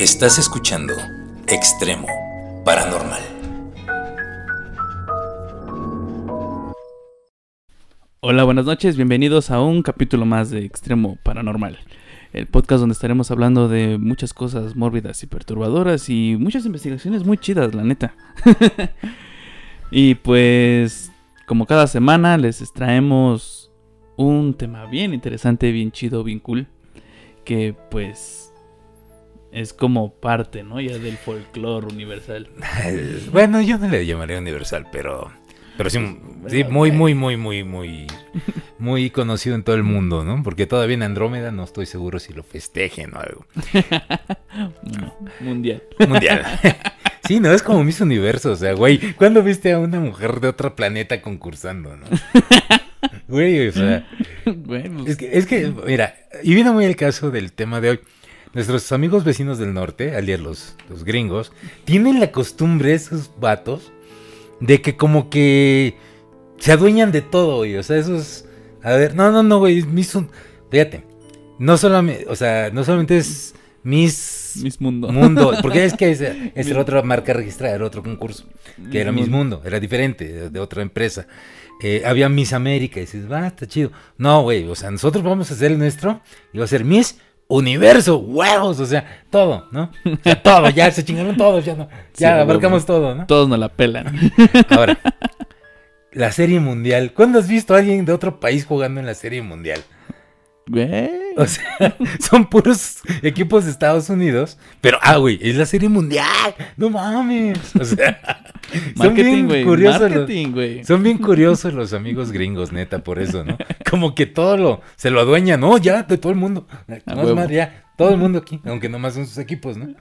Estás escuchando Extremo Paranormal. Hola, buenas noches, bienvenidos a un capítulo más de Extremo Paranormal, el podcast donde estaremos hablando de muchas cosas mórbidas y perturbadoras y muchas investigaciones muy chidas, la neta. y pues, como cada semana, les traemos un tema bien interesante, bien chido, bien cool, que pues es como parte, ¿no? Ya del folclore universal. Bueno, yo no le llamaría universal, pero pero sí, sí, muy, muy, muy, muy, muy, muy conocido en todo el mundo, ¿no? Porque todavía en Andrómeda no estoy seguro si lo festejen o algo. Mundial. Mundial. Sí, no, es como Miss Universo, o sea, güey, ¿cuándo viste a una mujer de otro planeta concursando, no? Güey, o sea, Bueno, es que, es que, mira, y viene muy el caso del tema de hoy. Nuestros amigos vecinos del norte, al día los, los gringos, tienen la costumbre, esos vatos, de que como que se adueñan de todo, güey. O sea, eso es. A ver, no, no, no, güey. Miss. Un... Fíjate. No solamente, o sea, no solamente es Miss Miss Mundo. Mundo, porque es que esa esa era otra marca registrada, era otro concurso, que era Miss Mundo, era diferente, de, de otra empresa. Eh, había Miss América, y dices, va, está chido. No, güey, o sea, nosotros vamos a hacer el nuestro, y va a ser Miss Universo, huevos, o sea, todo, ¿no? O sea, todo, ya se chingaron todos, ya no, ya abarcamos todo, ¿no? Todos nos la pelan. Ahora, la serie mundial. ¿Cuándo has visto a alguien de otro país jugando en la serie mundial? Güey. O sea, son puros equipos de Estados Unidos. Pero, ah, güey, es la serie mundial. No mames. O sea, son bien güey. curiosos. los- son bien curiosos los amigos gringos, neta, por eso, ¿no? Como que todo lo se lo adueñan, no, ya, de todo el mundo. No, más, ya, todo el mundo aquí, aunque nomás son sus equipos, ¿no?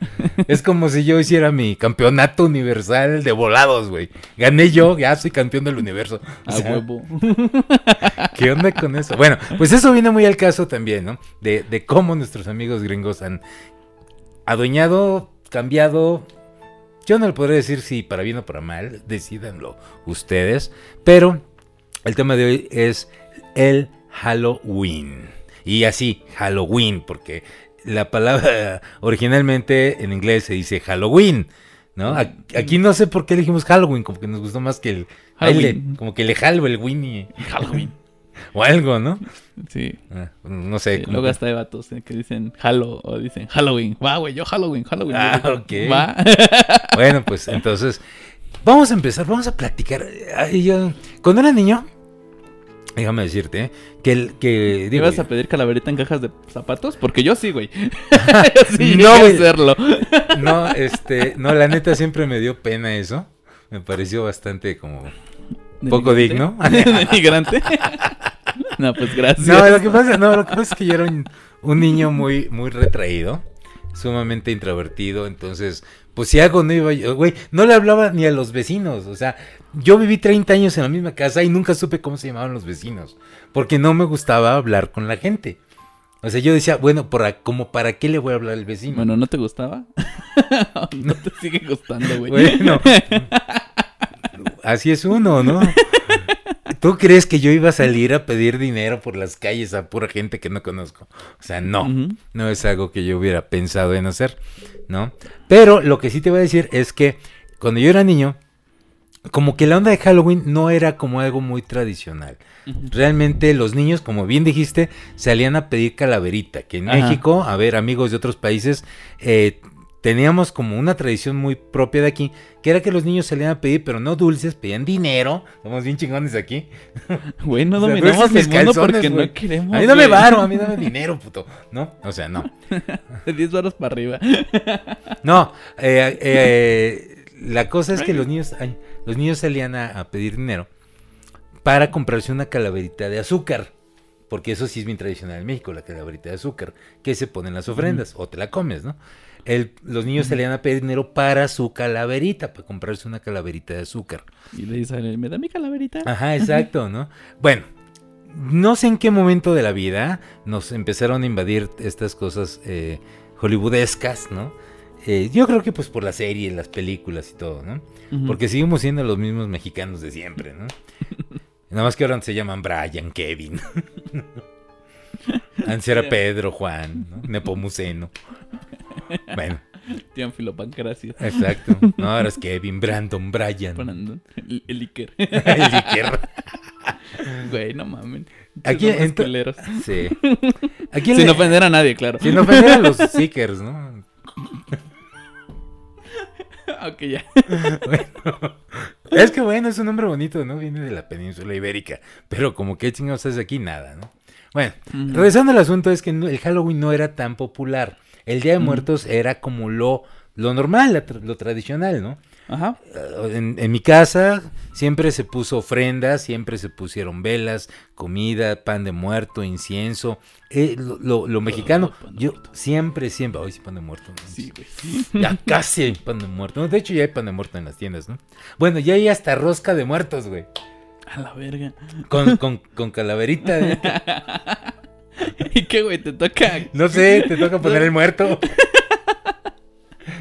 Es como si yo hiciera mi campeonato universal de volados, güey. Gané yo, ya soy campeón del universo. O A huevo. ¿Qué onda con eso? Bueno, pues eso viene muy al caso también, ¿no? De, de cómo nuestros amigos gringos han adueñado, cambiado. Yo no le podré decir si para bien o para mal, decídanlo ustedes. Pero el tema de hoy es el Halloween. Y así, Halloween, porque la palabra originalmente en inglés se dice Halloween. ¿No? Aquí no sé por qué elegimos Halloween, como que nos gustó más que el Halloween. Como que le jalo el Winnie Halloween. o algo, ¿no? Sí. Ah, no sé. Sí, luego que- hasta hay vatos eh, que dicen Halo o dicen Halloween. Va, güey, yo Halloween, Halloween. Ah, Yo, ok. Va. Bueno, pues entonces, vamos a empezar, vamos a platicar. Ay, yo- cuando era niño, déjame decirte, ¿eh? que el que digo, ¿Ibas a pedir calaverita en cajas de zapatos? Porque yo sí, güey. yo sí, No, hacerlo. no, este, no, la neta siempre me dio pena eso. Me pareció bastante como poco digno. ¿Denigrante? no, pues gracias. No, lo que pasa, no, lo que pasa es que yo era un, un niño muy, muy retraído, sumamente introvertido, entonces, pues si algo no iba yo, güey, no le hablaba ni a los vecinos, o sea, yo viví 30 años en la misma casa y nunca supe cómo se llamaban los vecinos, porque no me gustaba hablar con la gente. O sea, yo decía, bueno, para, como para qué le voy a hablar al vecino. Bueno, ¿no te gustaba? no te sigue gustando, güey. Bueno, así es uno, ¿no? ¿Tú crees que yo iba a salir a pedir dinero por las calles a pura gente que no conozco? O sea, no, no es algo que yo hubiera pensado en hacer, ¿no? Pero lo que sí te voy a decir es que cuando yo era niño, como que la onda de Halloween no era como algo muy tradicional. Realmente los niños, como bien dijiste, salían a pedir calaverita, que en Ajá. México, a ver, amigos de otros países, eh, teníamos como una tradición muy propia de aquí, que era que los niños salían a pedir, pero no dulces, pedían dinero. Somos bien chingones aquí. Güey, no O sea, dominamos versus mis el mundo porque no queremos. A mí dame varo, a mí dame dinero, puto. ¿No? O sea, no. De 10 varos para arriba. No, eh, eh, la cosa es que los niños, ay, los niños salían a, a pedir dinero para comprarse una calaverita de azúcar. Porque eso sí es bien tradicional en México, la calaverita de azúcar, que se pone en las ofrendas, o te la comes, ¿no? El- los niños salían a pedir dinero para su calaverita, para comprarse una calaverita de azúcar. Y le dice, ¿me da mi calaverita? Ajá, exacto, ¿no? Bueno, no sé en qué momento de la vida nos empezaron a invadir estas cosas eh, hollywoodescas, ¿no? Eh, yo creo que pues por la serie, las películas y todo, ¿no? Porque seguimos siendo los mismos mexicanos de siempre, ¿no? Nada más que ahora se llaman Brian, Kevin. Antes era Pedro, Juan, ¿no? Nepomuceno. Bueno, Teófilo Pancracio. Exacto. No, ahora es Kevin, Brandon, Brian. Brandon, El, el Iker. El Iker. Güey, no mames. Aquí, culeros. Sí. Aquí Sin le- ofender a nadie, claro. Sin ofender a los Seekers, ¿no? ok, ya. Bueno, es que bueno, es un nombre bonito, ¿no? Viene de la península ibérica. Pero como que chingados hace aquí, nada, ¿no? Bueno, regresando al asunto, es que el Halloween no era tan popular. El Día de Muertos era como lo, lo normal, lo tradicional, ¿no? Ajá. Eh, En, en mi casa siempre se puso ofrendas, siempre se pusieron velas, comida, pan de muerto, incienso. Eh, lo, lo- lo mexicano, pan de yo muerto. siempre, siempre, hoy sí pan de muerto. ¿no? Sí, güey. Ya casi hay pan de muerto. De hecho ya hay pan de muerto en las tiendas, ¿no? Bueno, ya hay hasta rosca de muertos, güey. A la verga. Con, con, con calaverita. ¿eh? ¿Y qué, güey? Te toca. No sé, te toca poner el muerto.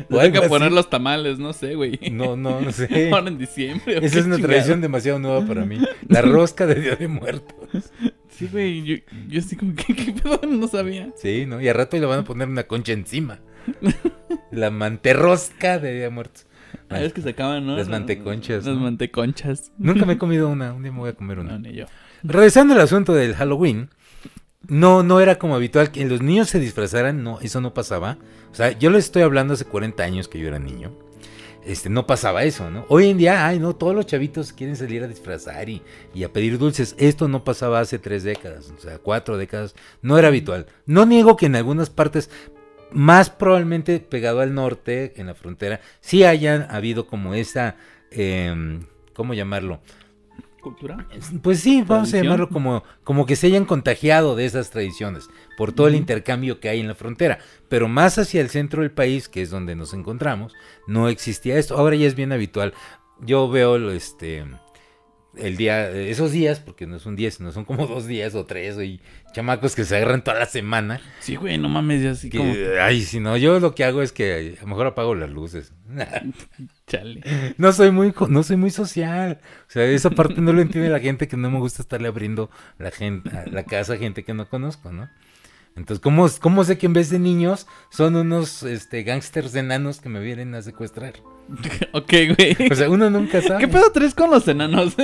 Te O algo toca así. poner los tamales, no sé, güey. No, no, no sé. Ahora en diciembre. ¿o Esa es una tradición demasiado nueva para mí. La rosca de Día de Muertos. Sí, güey. Yo, yo así como que, ¿qué pedo? No sabía. Sí, ¿no? Y a rato le van a poner una concha encima. La manterrosca de Día de Muertos. Ah, es que se acaban, ¿no? Las manteconchas, Las ¿no? manteconchas. Nunca me he comido una. Un día me voy a comer No, una. ni yo. Regresando al asunto del Halloween, no, no era como habitual que los niños se disfrazaran, no, eso no pasaba. O sea, yo les estoy hablando hace 40 años que yo era niño. Este, no pasaba eso, ¿no? Hoy en día, ay, no, todos los chavitos quieren salir a disfrazar y, y a pedir dulces. Esto no pasaba hace tres décadas, o sea, cuatro décadas. No era habitual. No niego que en algunas partes, más probablemente pegado al norte, en la frontera, sí hayan habido como esa, em, ¿cómo llamarlo? ¿Cultura? Pues sí, vamos a llamarlo como, como que se hayan contagiado de esas tradiciones por todo el intercambio que hay en la frontera. Pero más hacia el centro del país, que es donde nos encontramos, no existía esto. Ahora ya es bien habitual. Yo veo lo, este el día, esos días, porque no es un día, sino son como dos días o tres, y chamacos que se agarran toda la semana. Sí, güey, no mames, ya así que, como. Ay, si no, yo lo que hago es que a lo mejor apago las luces. Chale. No soy muy no soy muy social. O sea, esa parte no lo entiende la gente que no me gusta estarle abriendo la gente la casa a gente que no conozco, ¿no? Entonces, ¿cómo, cómo sé que en vez de niños son unos este gángsters enanos que me vienen a secuestrar? ok, güey. O sea, uno nunca sabe. ¿Qué pedo traes con los enanos?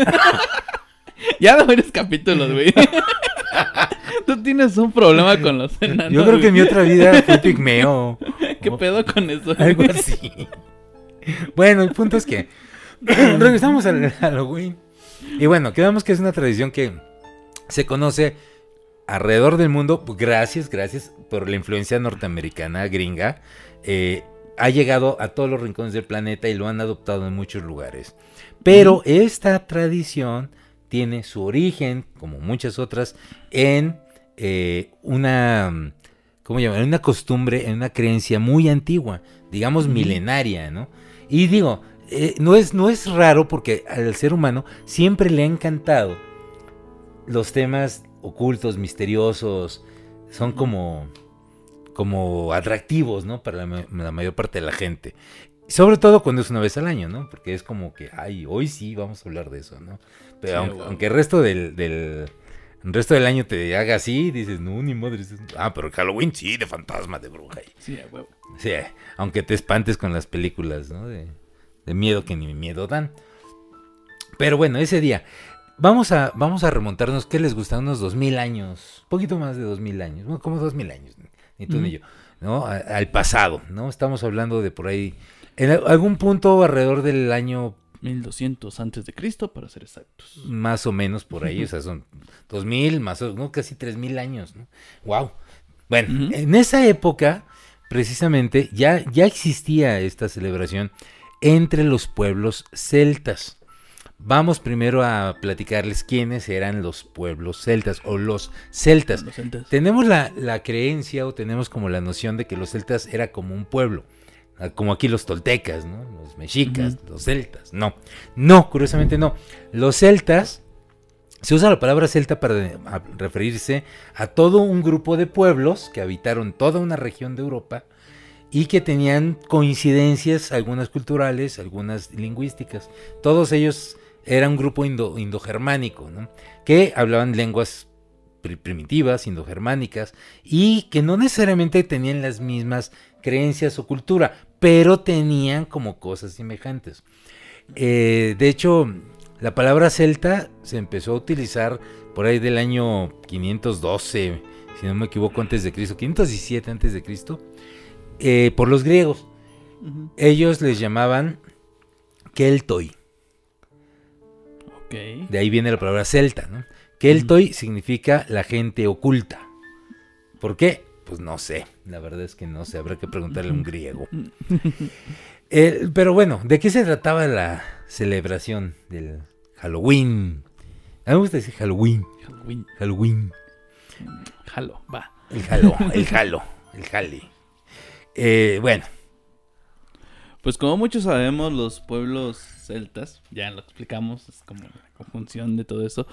ya de varios capítulos, güey. Tú tienes un problema con los enanos. Yo creo que en mi otra vida fui pigmeo. ¿Qué pedo con eso? Algo güey? así. Bueno, el punto es que regresamos al Halloween. Y bueno, quedamos que es una tradición que se conoce alrededor del mundo, gracias, gracias por la influencia norteamericana, gringa, eh, ha llegado a todos los rincones del planeta y lo han adoptado en muchos lugares. Pero esta tradición tiene su origen, como muchas otras, en eh, una, ¿cómo llamar? En una costumbre, en una creencia muy antigua, digamos milenaria, ¿no? Y digo, eh, no, es, no es raro porque al ser humano siempre le ha encantado los temas ocultos, misteriosos, son como, como atractivos, ¿no? Para la, ma- la mayor parte de la gente. Sobre todo cuando es una vez al año, ¿no? Porque es como que, ay, hoy sí vamos a hablar de eso, ¿no? Pero Sí, aunque, el resto del, del el resto del año te haga así, dices, no, ni madre. Ah, pero Halloween sí, de fantasma, de bruja. Sí, a huevo. Sí, aunque te espantes con las películas, ¿no? De, de miedo que ni miedo dan. Pero bueno, ese día, vamos a, vamos a remontarnos, ¿qué les gusta? Unos dos mil años, un poquito más de dos mil años, bueno, como dos mil años, ni tú ni yo, ¿no? A- al pasado, ¿no? Estamos hablando de por ahí, en algún punto alrededor del año 1200 antes de Cristo, para ser exactos. más o menos por ahí, o sea, son dos mil, más o no, casi tres mil años, ¿no? Wow. Bueno, en esa época, precisamente, ya, ya existía esta celebración entre los pueblos celtas. Vamos primero a platicarles quiénes eran los pueblos celtas o los celtas. Los celtas. Tenemos la, la creencia o tenemos como la noción de que los celtas era como un pueblo. ah, Como aquí los toltecas, ¿no? Los mexicas, los celtas. No, no, curiosamente no. Los celtas, se usa la palabra celta para a- referirse a todo un grupo de pueblos que habitaron toda una región de Europa y que tenían coincidencias, algunas culturales, algunas lingüísticas. Todos ellos eran un grupo indo- indogermánico, ¿no? que hablaban lenguas pri- primitivas, indogermánicas, y que no necesariamente tenían las mismas creencias o cultura, pero tenían como cosas semejantes. Eh, de hecho, la palabra celta se empezó a utilizar por ahí del año 512, si no me equivoco, antes de Cristo, 517 antes de Cristo, eh, por los griegos. Ellos les llamaban Keltoi. De ahí viene la palabra celta, ¿no? Keltoi significa la gente oculta. ¿Por qué? Pues no sé. La verdad es que no sé. Habrá que preguntarle a un griego. Eh, pero bueno, ¿de qué se trataba la celebración del Halloween? A mí me gusta decir Halloween. Halloween. Halloween. Jalo, va. El Halo. El Halo. El Jale. Eh, bueno. Pues como muchos sabemos, los pueblos celtas, ya lo explicamos, es como la conjunción de todo eso,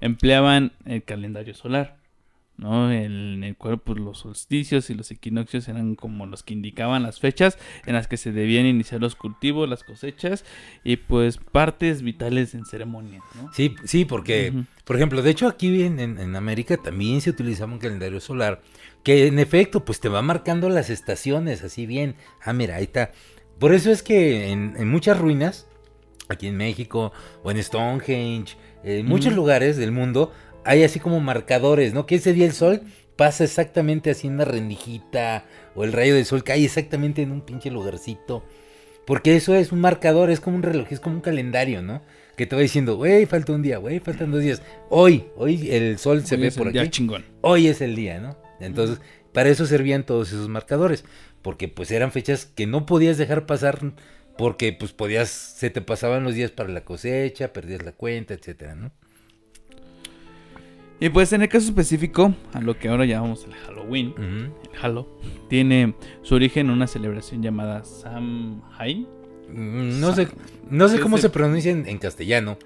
empleaban el calendario solar, ¿no? El- en el cual pues los solsticios y los equinoccios eran como los que indicaban las fechas en las que se debían iniciar los cultivos, las cosechas y pues partes vitales en ceremonias, ¿no? Sí, sí, porque, por ejemplo, de hecho aquí en, en- en América también se utilizaba un calendario solar que en efecto pues te va marcando las estaciones así bien. Ah, mira, ahí está. Por eso es que en, en muchas ruinas, aquí en México o en Stonehenge, en muchos lugares del mundo, hay así como marcadores, ¿no? Que ese día el sol pasa exactamente así en una rendijita o el rayo del sol cae exactamente en un pinche lugarcito. Porque eso es un marcador, es como un reloj, es como un calendario, ¿no? Que te va diciendo, güey, falta un día, güey, faltan dos días. Hoy, hoy el sol se ve por aquí. chingón. Hoy es el día, ¿no? Entonces, para eso servían todos esos marcadores. Porque pues eran fechas que no podías dejar pasar porque pues podías, se te pasaban los días para la cosecha, perdías la cuenta, etcétera, ¿no? Y pues en el caso específico, a lo que ahora llamamos el Halloween, el Halo, tiene su origen en una celebración llamada Samhain, Mm, No sé, no sé cómo se pronuncia en, en castellano.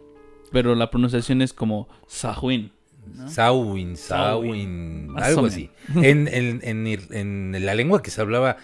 pero la pronunciación es como Sahuin. ¿no? Samhain, más algo así. En, en- en la lengua que se hablaba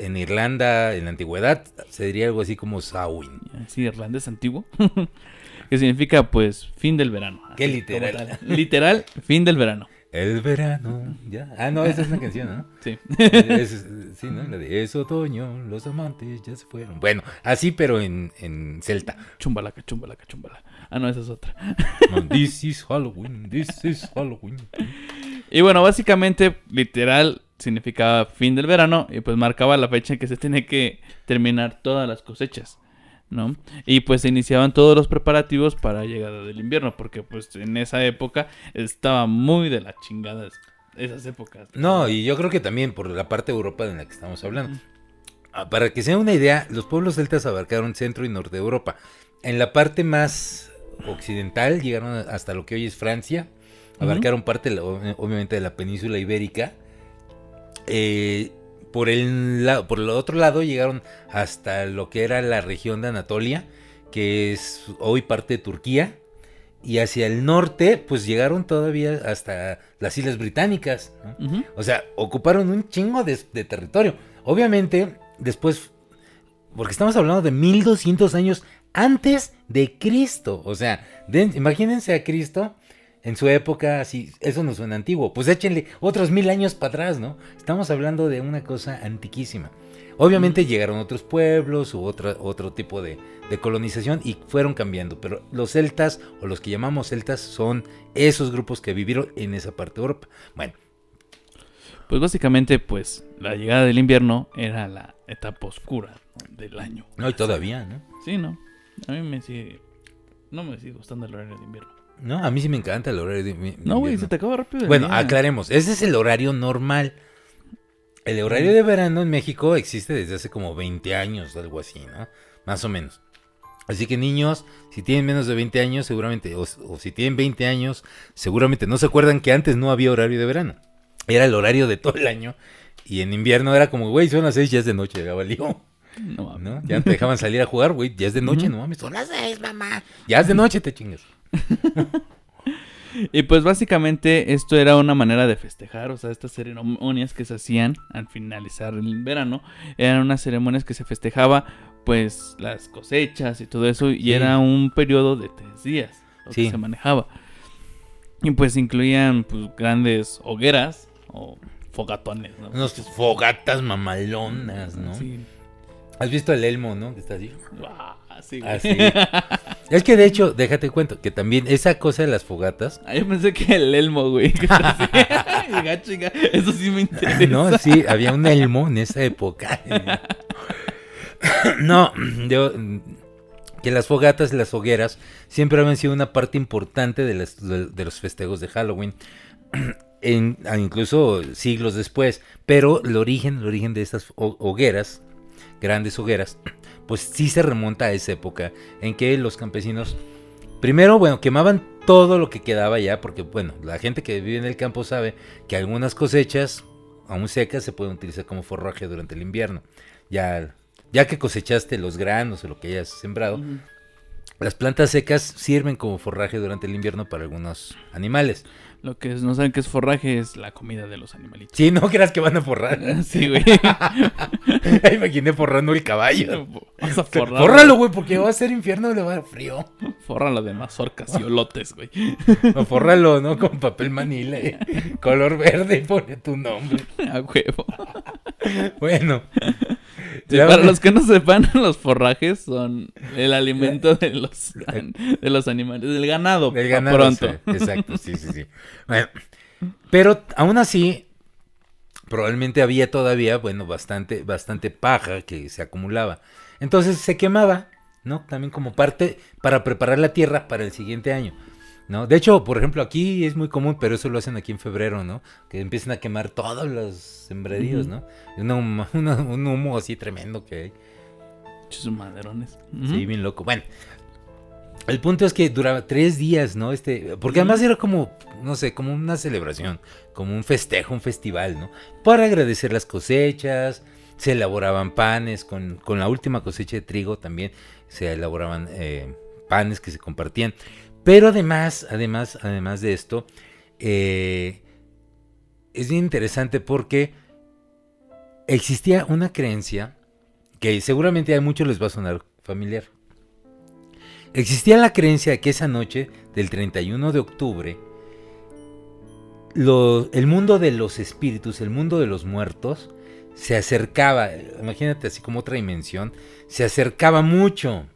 en Irlanda en la antigüedad, se diría algo así como Samhain. Así, irlandés antiguo. que significa pues fin del verano. Qué literal. Literal, fin del verano. El verano, ya. Ah, no, esa es una canción, ¿no? Sí. Es- sí, ¿no? La de es otoño, los amantes ya se fueron. Bueno, así pero en, en celta. Chumbalaca, chumbalaca, chumbala. Ah, no, esa es otra. No, this is Halloween, this is Halloween. Y bueno, básicamente, literal, significaba fin del verano y pues marcaba la fecha en que se tiene que terminar todas las cosechas, ¿no? Y pues se iniciaban todos los preparativos para la llegada del invierno, porque pues en esa época estaba muy de la chingada es- esas épocas. No, y yo creo que también por la parte de Europa de la que estamos hablando. Ah, Para que sea una idea, los pueblos celtas abarcaron centro y norte de Europa. En la parte más occidental llegaron hasta lo que hoy es Francia. Abarcaron parte, obviamente, de la península ibérica. Eh, por, el, por el otro lado llegaron hasta lo que era la región de Anatolia, que es hoy parte de Turquía. Y hacia el norte, pues llegaron todavía hasta las Islas Británicas. O sea, ocuparon un chingo de, de territorio. Obviamente, después, porque estamos hablando de 1200 años antes de Cristo. O sea, de- imagínense a Cristo en su época, así, eso no suena antiguo. Pues échenle otros mil años para atrás, ¿no? Estamos hablando de una cosa antiquísima. Obviamente llegaron otros pueblos u otra, otro tipo de, de colonización y fueron cambiando, pero los celtas o los que llamamos celtas son esos grupos que vivieron en esa parte de Europa. Bueno, Pues básicamente, pues la llegada del invierno era la etapa oscura del año. no, y todavía, ¿no? Sí, ¿no? A mí me sigue... No me sigue gustando el horario de invierno. No, a mí sí me encanta el horario de mi- No, güey, invierno. se te acaba rápido Bueno, día. aclaremos, ese es el horario normal. El horario de verano en México existe desde hace como 20 años, algo así, ¿no? Más o menos. Así que niños, si tienen menos de 20 años, seguramente, o, o si tienen 20 años, seguramente no se acuerdan que antes no había horario de verano. Era el horario de todo el año. Y en invierno era como, güey, son las 6, ya es de noche, ya valió. No, mames. ¿No? Ya te dejaban salir a jugar, güey, ya es de noche, no mames, son las 6, mamá. Ya es de noche, te chingas. Y pues básicamente esto era una manera de festejar, o sea, estas ceremonias que se hacían al finalizar el verano, eran unas ceremonias que se festejaba pues las cosechas y todo eso, y Sí. era un periodo de tres días lo Sí. que se manejaba. Y pues incluían pues grandes hogueras o fogatones, ¿no? Unos fogatas mamalonas, ¿no? Sí. ¿Has visto el elmo, no? Que está así. Güey. Así. es que de hecho, déjate cuento, que también esa cosa de las fogatas. Ah, yo pensé que el elmo, güey. que está así. Diga, chinga, eso sí me interesa. No, sí, había un elmo en esa época. no, yo, que las fogatas y las hogueras siempre habían sido una parte importante de, las- de- de los festejos de Halloween. En- ah, incluso siglos después. Pero el origen, el origen de estas ho- hogueras, grandes hogueras, pues sí se remonta a esa época en que los campesinos, primero, bueno, quemaban todo lo que quedaba ya, porque bueno, la gente que vive en el campo sabe que algunas cosechas, aún secas, se pueden utilizar como forraje durante el invierno. Ya, ya que cosechaste los granos o lo que hayas sembrado, las plantas secas sirven como forraje durante el invierno para algunos animales. Lo que no saben que es forraje es la comida de los animalitos. Sí, no creas que van a forrar. Sí, güey. Imaginé forrando el caballo. Vas a forrar. Fórralo, güey, porque va a ser infierno, le va a dar frío. Fórralo de mazorcas y olotes, güey. O fórralo, ¿no? Con papel manila, eh, color verde y pone tu nombre. A huevo. Bueno. Sí, para los que no sepan, los forrajes son el alimento de los, de los animales, del ganado. Del ganado. Pronto. sí, exacto, sí, sí, sí. Bueno, pero aún así, probablemente había todavía, bueno, bastante, bastante paja que se acumulaba. Entonces se quemaba, ¿no? También como parte para preparar la tierra para el siguiente año. ¿No? De hecho, por ejemplo, aquí es muy común, pero eso lo hacen aquí en febrero, ¿no? Que empiezan a quemar todos los sembradíos. ¿no? Una huma- una- un humo así tremendo que hay. Sus maderones. Sí, bien loco. Bueno, el punto es que duraba tres días, ¿no? Este, porque además era como, no sé, como una celebración, como un festejo, un festival, ¿no? Para agradecer las cosechas, se elaboraban panes, con, con la última cosecha de trigo también se elaboraban eh, panes que se compartían. Pero además, además, además de esto, eh, es bien interesante porque existía una creencia que seguramente a muchos les va a sonar familiar. Existía la creencia de que esa noche del 31 de octubre, el mundo de los espíritus, el mundo de los muertos, se acercaba, imagínate así como otra dimensión, se acercaba mucho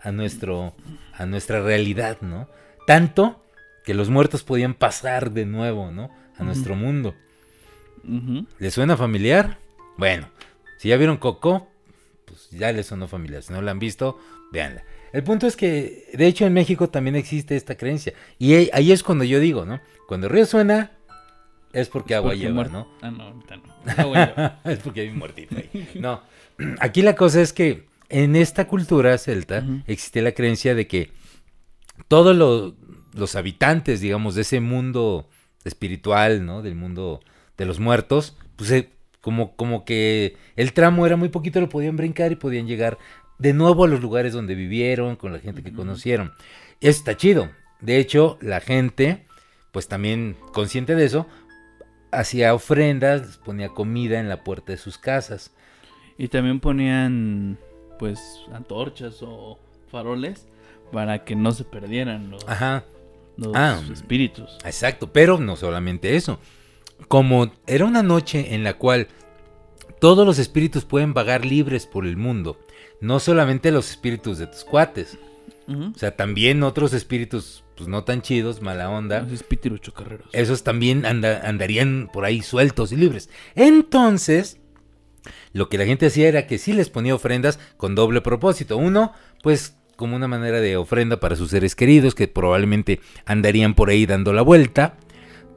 a, nuestro, a nuestra realidad, ¿no? Tanto que los muertos podían pasar de nuevo, ¿no? A nuestro mundo. Ujú. ¿Les suena familiar? Bueno, si ya vieron Coco, pues ya les sonó familiar. Si no la han visto, véanla. El punto es que, de hecho, en México también existe esta creencia. Y ahí- es cuando yo digo, ¿no? Cuando el río suena, es porque agua Porque lleva, ¿no? Ah, no, ahorita no. Agua lleva. es porque hay un muertito ahí. No, aquí la cosa es que en esta cultura celta Ujú. existe la creencia de que todos lo- los habitantes, digamos, de ese mundo espiritual, ¿no? Del mundo de los muertos, pues eh, como, como que el tramo era muy poquito, lo podían brincar y podían llegar de nuevo a los lugares donde vivieron, con la gente que Ujú. conocieron. Eso está chido. De hecho, la gente, pues también consciente de eso, hacía ofrendas, les ponía comida en la puerta de sus casas. Y también ponían, pues, antorchas o faroles para que no se perdieran los, Ajá, los Ah. espíritus. exacto, pero no solamente eso. Como era una noche en la cual todos los espíritus pueden vagar libres por el mundo, no solamente los espíritus de tus cuates, o sea, también otros espíritus, pues no tan chidos, mala onda, Los espíritus chocarreros. esos también anda- andarían por ahí sueltos y libres. Entonces, lo que la gente hacía era que sí les ponía ofrendas con doble propósito. Uno, pues como una manera de ofrenda para sus seres queridos que probablemente andarían por ahí dando la vuelta,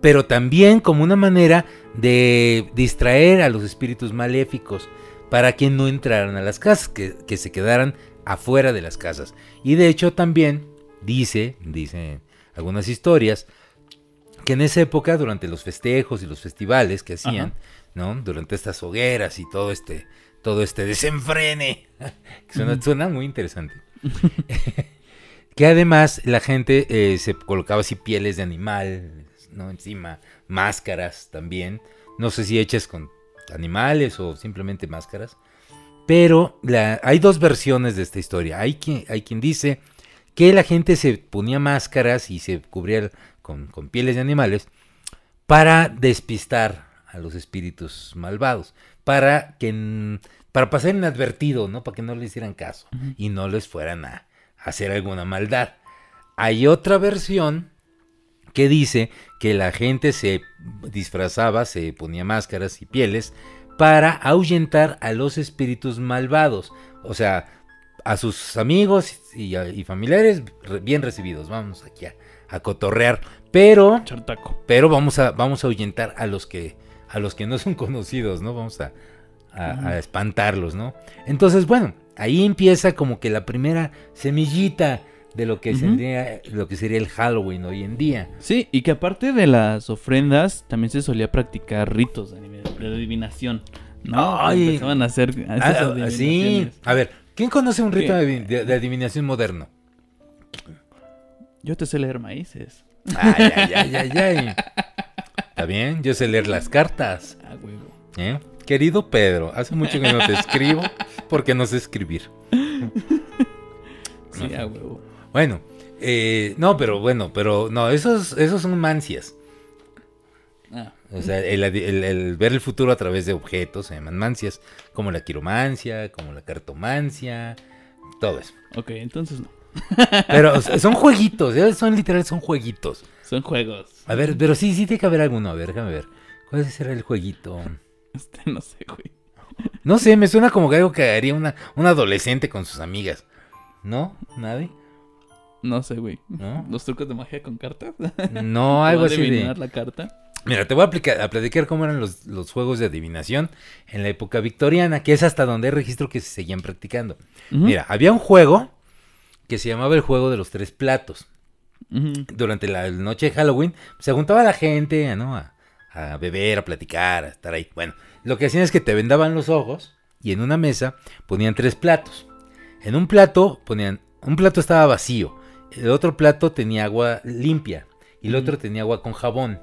pero también como una manera de distraer a los espíritus maléficos para que no entraran a las casas, que, se quedaran afuera de las casas. Y de hecho también dice, dice algunas historias, que en esa época, durante los festejos y los festivales que hacían. ¿No? Durante estas hogueras y todo este, todo este desenfrene, suena, suena muy interesante. que además la gente eh, se colocaba así pieles de animal, ¿no? Encima, máscaras también. No sé si hechas con animales o simplemente máscaras. Pero la- hay dos versiones de esta historia. Hay quien, hay quien dice que la gente se ponía máscaras y se cubría con, con pieles de animales para despistar a los espíritus malvados. para que para pasar inadvertido, ¿no? Para que no le hicieran caso y no les fueran a, a hacer alguna maldad. Hay otra versión que dice que la gente se disfrazaba, se ponía máscaras y pieles para ahuyentar a los espíritus malvados. O sea, a sus amigos y, a- y familiares re- bien recibidos. Vamos aquí a, a cotorrear. Pero, Chartaco. pero vamos a, vamos a ahuyentar a los que, a los que no son conocidos, ¿no? Vamos a, a- espantarlos, ¿no? Entonces, bueno, ahí empieza como que la primera semillita de lo que, sería, lo que sería el Halloween hoy en día. Sí, y que aparte de las ofrendas, también se solía practicar ritos de adivina- de adivinación. ¿no? Ay. Empezaban a hacer Ah, sí, a ver, ¿quién conoce un rito de- de adivinación moderno? Yo te sé leer maíces. Ay, ay, ay, ay, ay. Está bien, yo sé leer las cartas. Ah, huevo. ¿eh? Querido Pedro, hace mucho que no te escribo porque no sé escribir. Sí, a huevo. Bueno, eh, no, pero bueno, pero no, esos, esos son mancias. Ah, O sea, el, adi- el- el ver el futuro a través de objetos se llaman mancias, como la quiromancia, como la cartomancia, todo eso. ok, entonces no. Pero o sea, son jueguitos, son literal, son jueguitos. Son juegos. A ver, pero sí, sí tiene que haber alguno. A ver, déjame ver. ¿Cuál será el jueguito? Este, no sé, güey. No sé, me suena como que algo que haría una, un adolescente con sus amigas. ¿No? ¿Nadie? No sé, güey. ¿No? ¿Los trucos de magia con cartas? No, algo ¿O así de... adivinar la carta? Mira, te voy a, aplicar, a platicar cómo eran los, los juegos de adivinación en la época victoriana, que es hasta donde hay registro que se seguían practicando. Mira, había un juego que se llamaba el juego de los tres platos. Durante la noche de Halloween se juntaba la gente, ¿no? A, a beber, a platicar, a estar ahí. Bueno, lo que hacían es que te vendaban los ojos y en una mesa ponían tres platos. En un plato ponían, un plato estaba vacío, el otro plato tenía agua limpia y el otro tenía agua con jabón.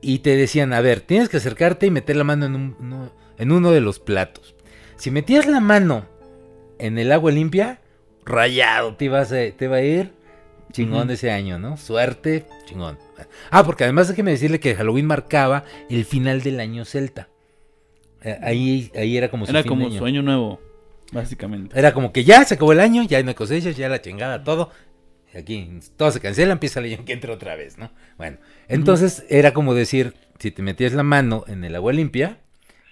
Y te decían, a ver, tienes que acercarte y meter la mano en, un- uno, en uno de los platos. Si metías la mano en el agua limpia, rayado, te, ibas a, te va a ir chingón Ujú. ese año, ¿no? Suerte, chingón. Ah, porque además déjeme decirle que Halloween marcaba el final del año celta. Eh, Ahí, ahí era como su Era fin como de año. sueño nuevo, básicamente. Era como que ya se acabó el año, ya no hay cosechas, ya la chingada, todo. Aquí todo se cancela, empieza el año que entra otra vez, ¿no? Bueno, entonces era como decir, si te metías la mano en el agua limpia,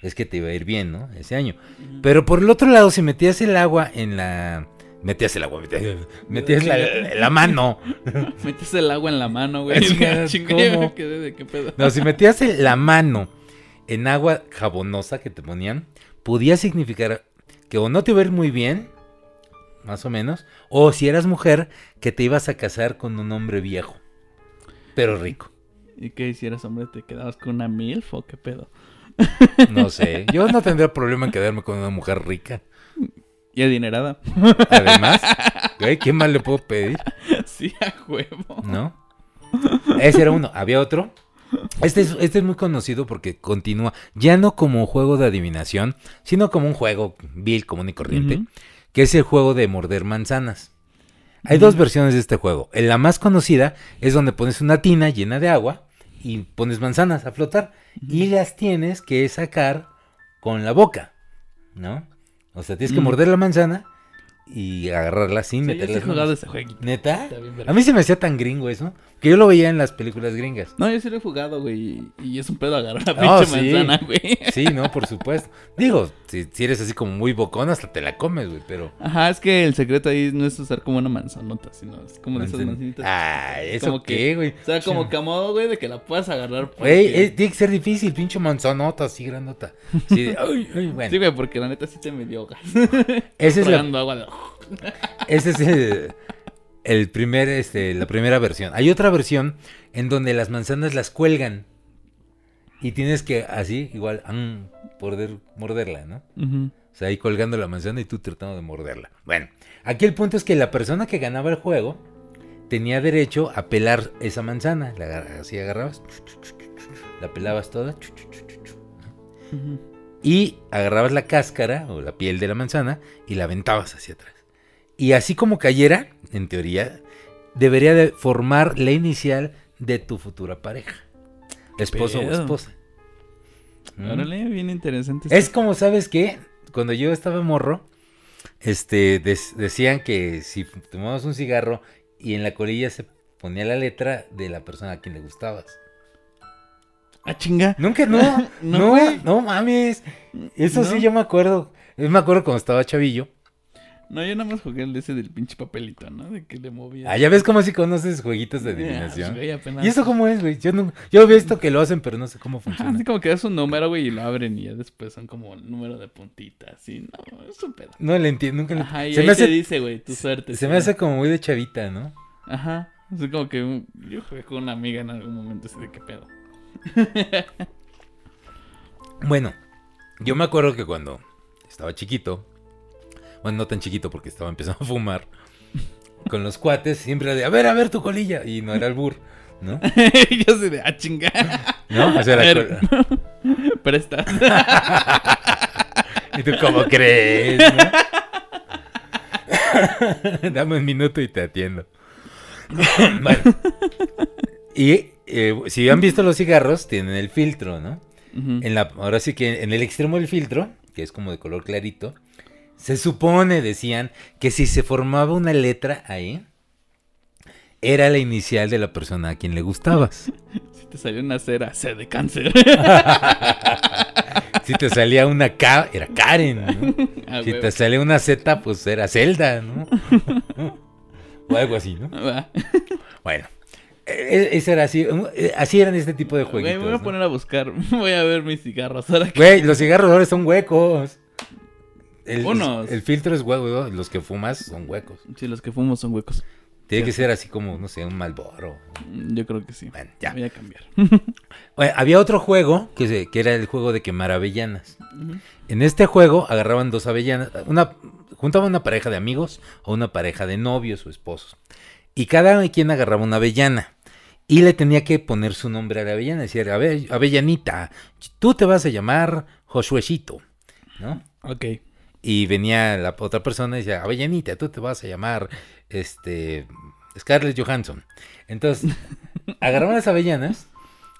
es que te iba a ir bien, ¿no? Ese año. Pero por el otro lado, si metías el agua en la... Metías el agua, metías, metías la, la mano. Metes el agua en la mano, güey. Chinga, ¿cómo? de qué pedo. No, si metías el- la mano en agua jabonosa que te ponían, podía significar que o no te iba a ir muy bien, más o menos, o si eras mujer, que te ibas a casar con un hombre viejo, pero rico. ¿Y qué hicieras, hombre? ¿Te quedabas con una milf o qué pedo? No sé, yo no tendría problema en quedarme con una mujer rica. Y adinerada. Además, güey, ¿qué más le puedo pedir? sí, a huevo. ¿No? Ese era uno. Había otro. Este es, este es muy conocido porque continúa, ya no como juego de adivinación, sino como un juego vil, común y corriente, que es el juego de morder manzanas. Hay dos versiones de este juego. En la más conocida es donde pones una tina llena de agua y pones manzanas a flotar y las tienes que sacar con la boca, ¿no? O sea, tienes que Mm. morder la manzana y agarrarla sin Sí, yo sí meterla. he jugado ese jueguito. ¿Neta? A mí se me hacía tan gringo eso, que yo lo veía en las películas gringas. No, yo sí lo he jugado, güey. Y es un pedo agarrar la pinche sí. manzana, güey. Sí, no, por supuesto. Digo, si, si eres así como muy bocón, hasta te la comes, güey, pero... Ajá, es que el secreto ahí no es usar como una manzanota, sino es como de esas Manzan- manzanitas. Ah, ¿eso Como qué, que- güey? O sea, como que a modo, güey, de que la puedas agarrar. Güey, tiene que ser difícil, pinche manzanota así grandota. Sí, de- ay, ay, bueno. Sí, güey, porque la neta sí te me dio gas. Esa es, la, agua de... ese es el, el primer, este, la primera versión. Hay otra versión en donde las manzanas las cuelgan. Y tienes que, así, igual, mm, poder morderla, ¿no? O sea, ahí colgando la manzana y tú tratando de morderla. Bueno, aquí el punto es que la persona que ganaba el juego tenía derecho a pelar esa manzana. La agar- así agarrabas, la pelabas toda y agarrabas la cáscara o la piel de la manzana y la aventabas hacia atrás. Y así como cayera, en teoría, debería de formar la inicial de tu futura pareja. Esposo o esposa. ¿Mm? Órale, bien interesante. Es como, ¿sabes qué? Cuando yo estaba morro, este, decían que si tomabas un cigarro y en la colilla se ponía la letra de la persona a quien le gustabas. Ah, chinga. Nunca, no, No, no, no, mames. Eso No. sí yo me acuerdo. Yo me acuerdo cuando estaba chavillo. No, yo nada más jugué el de ese del pinche papelito, ¿no? De que le movía. Ah, ya ves cómo si conoces jueguitos de pues, adivinación. güey, ¿Y eso cómo es, güey? Yo, no, yo he visto que lo hacen, pero no sé cómo funciona. así como que das un número, güey, y lo abren y ya después son como el número de puntitas. Sí, no, es un pedo. No le entiendo, nunca le Ajá, y Se ahí me te hace, dice, güey, tu suerte. se sí, me hace como muy de chavita, ¿no? Ajá. Así como que yo jugué con una amiga en algún momento así de qué pedo. Bueno, yo me acuerdo que cuando estaba chiquito, bueno, no tan chiquito porque estaba empezando a fumar, con los cuates siempre era de, a ver, a ver tu colilla, y no era el bur, ¿no? yo sé de, ah, chinga. ¿No? O sea, A Presta. ¿Y tú cómo crees? no? Dame un minuto y te atiendo. bueno. Y eh, si han visto los cigarros, tienen el filtro, ¿no? En la, ahora sí que en el extremo del filtro, que es como de color clarito, se supone, decían, que si se formaba una letra ahí, era la inicial de la persona a quien le gustabas. Si te salió una cera, C de cáncer. Si te salía una K, era Karen, ¿no? Ah, Si huevo. te salía una Z, pues era Zelda, ¿no? o algo así, ¿no? Va. Bueno, e- ese era así, eh, así eran este tipo de jueguitos. me voy a ¿no? poner a buscar. Voy a ver mis cigarros. Ahora que... Güey, los cigarros ahora son huecos. El, Unos. el filtro es hueco, los que fumas son huecos. Sí, los que fumo son huecos. Tiene que ser así como, no sé, un Malboro. Mm, Yo creo que sí. Bueno, ya. Voy a cambiar. Había otro juego que, se- que era el juego de quemar avellanas. En este juego agarraban dos avellanas, una, juntaban una pareja de amigos o una pareja de novios o esposos. Y cada quien agarraba una avellana. Y le tenía que poner su nombre a la avellana. Decía, "Ave- avellanita, tú te vas a llamar Josuecito, ¿no? Ok. Y venía la otra persona y decía, Avellanita, tú te vas a llamar este Scarlett Johansson. Entonces, agarraban las avellanas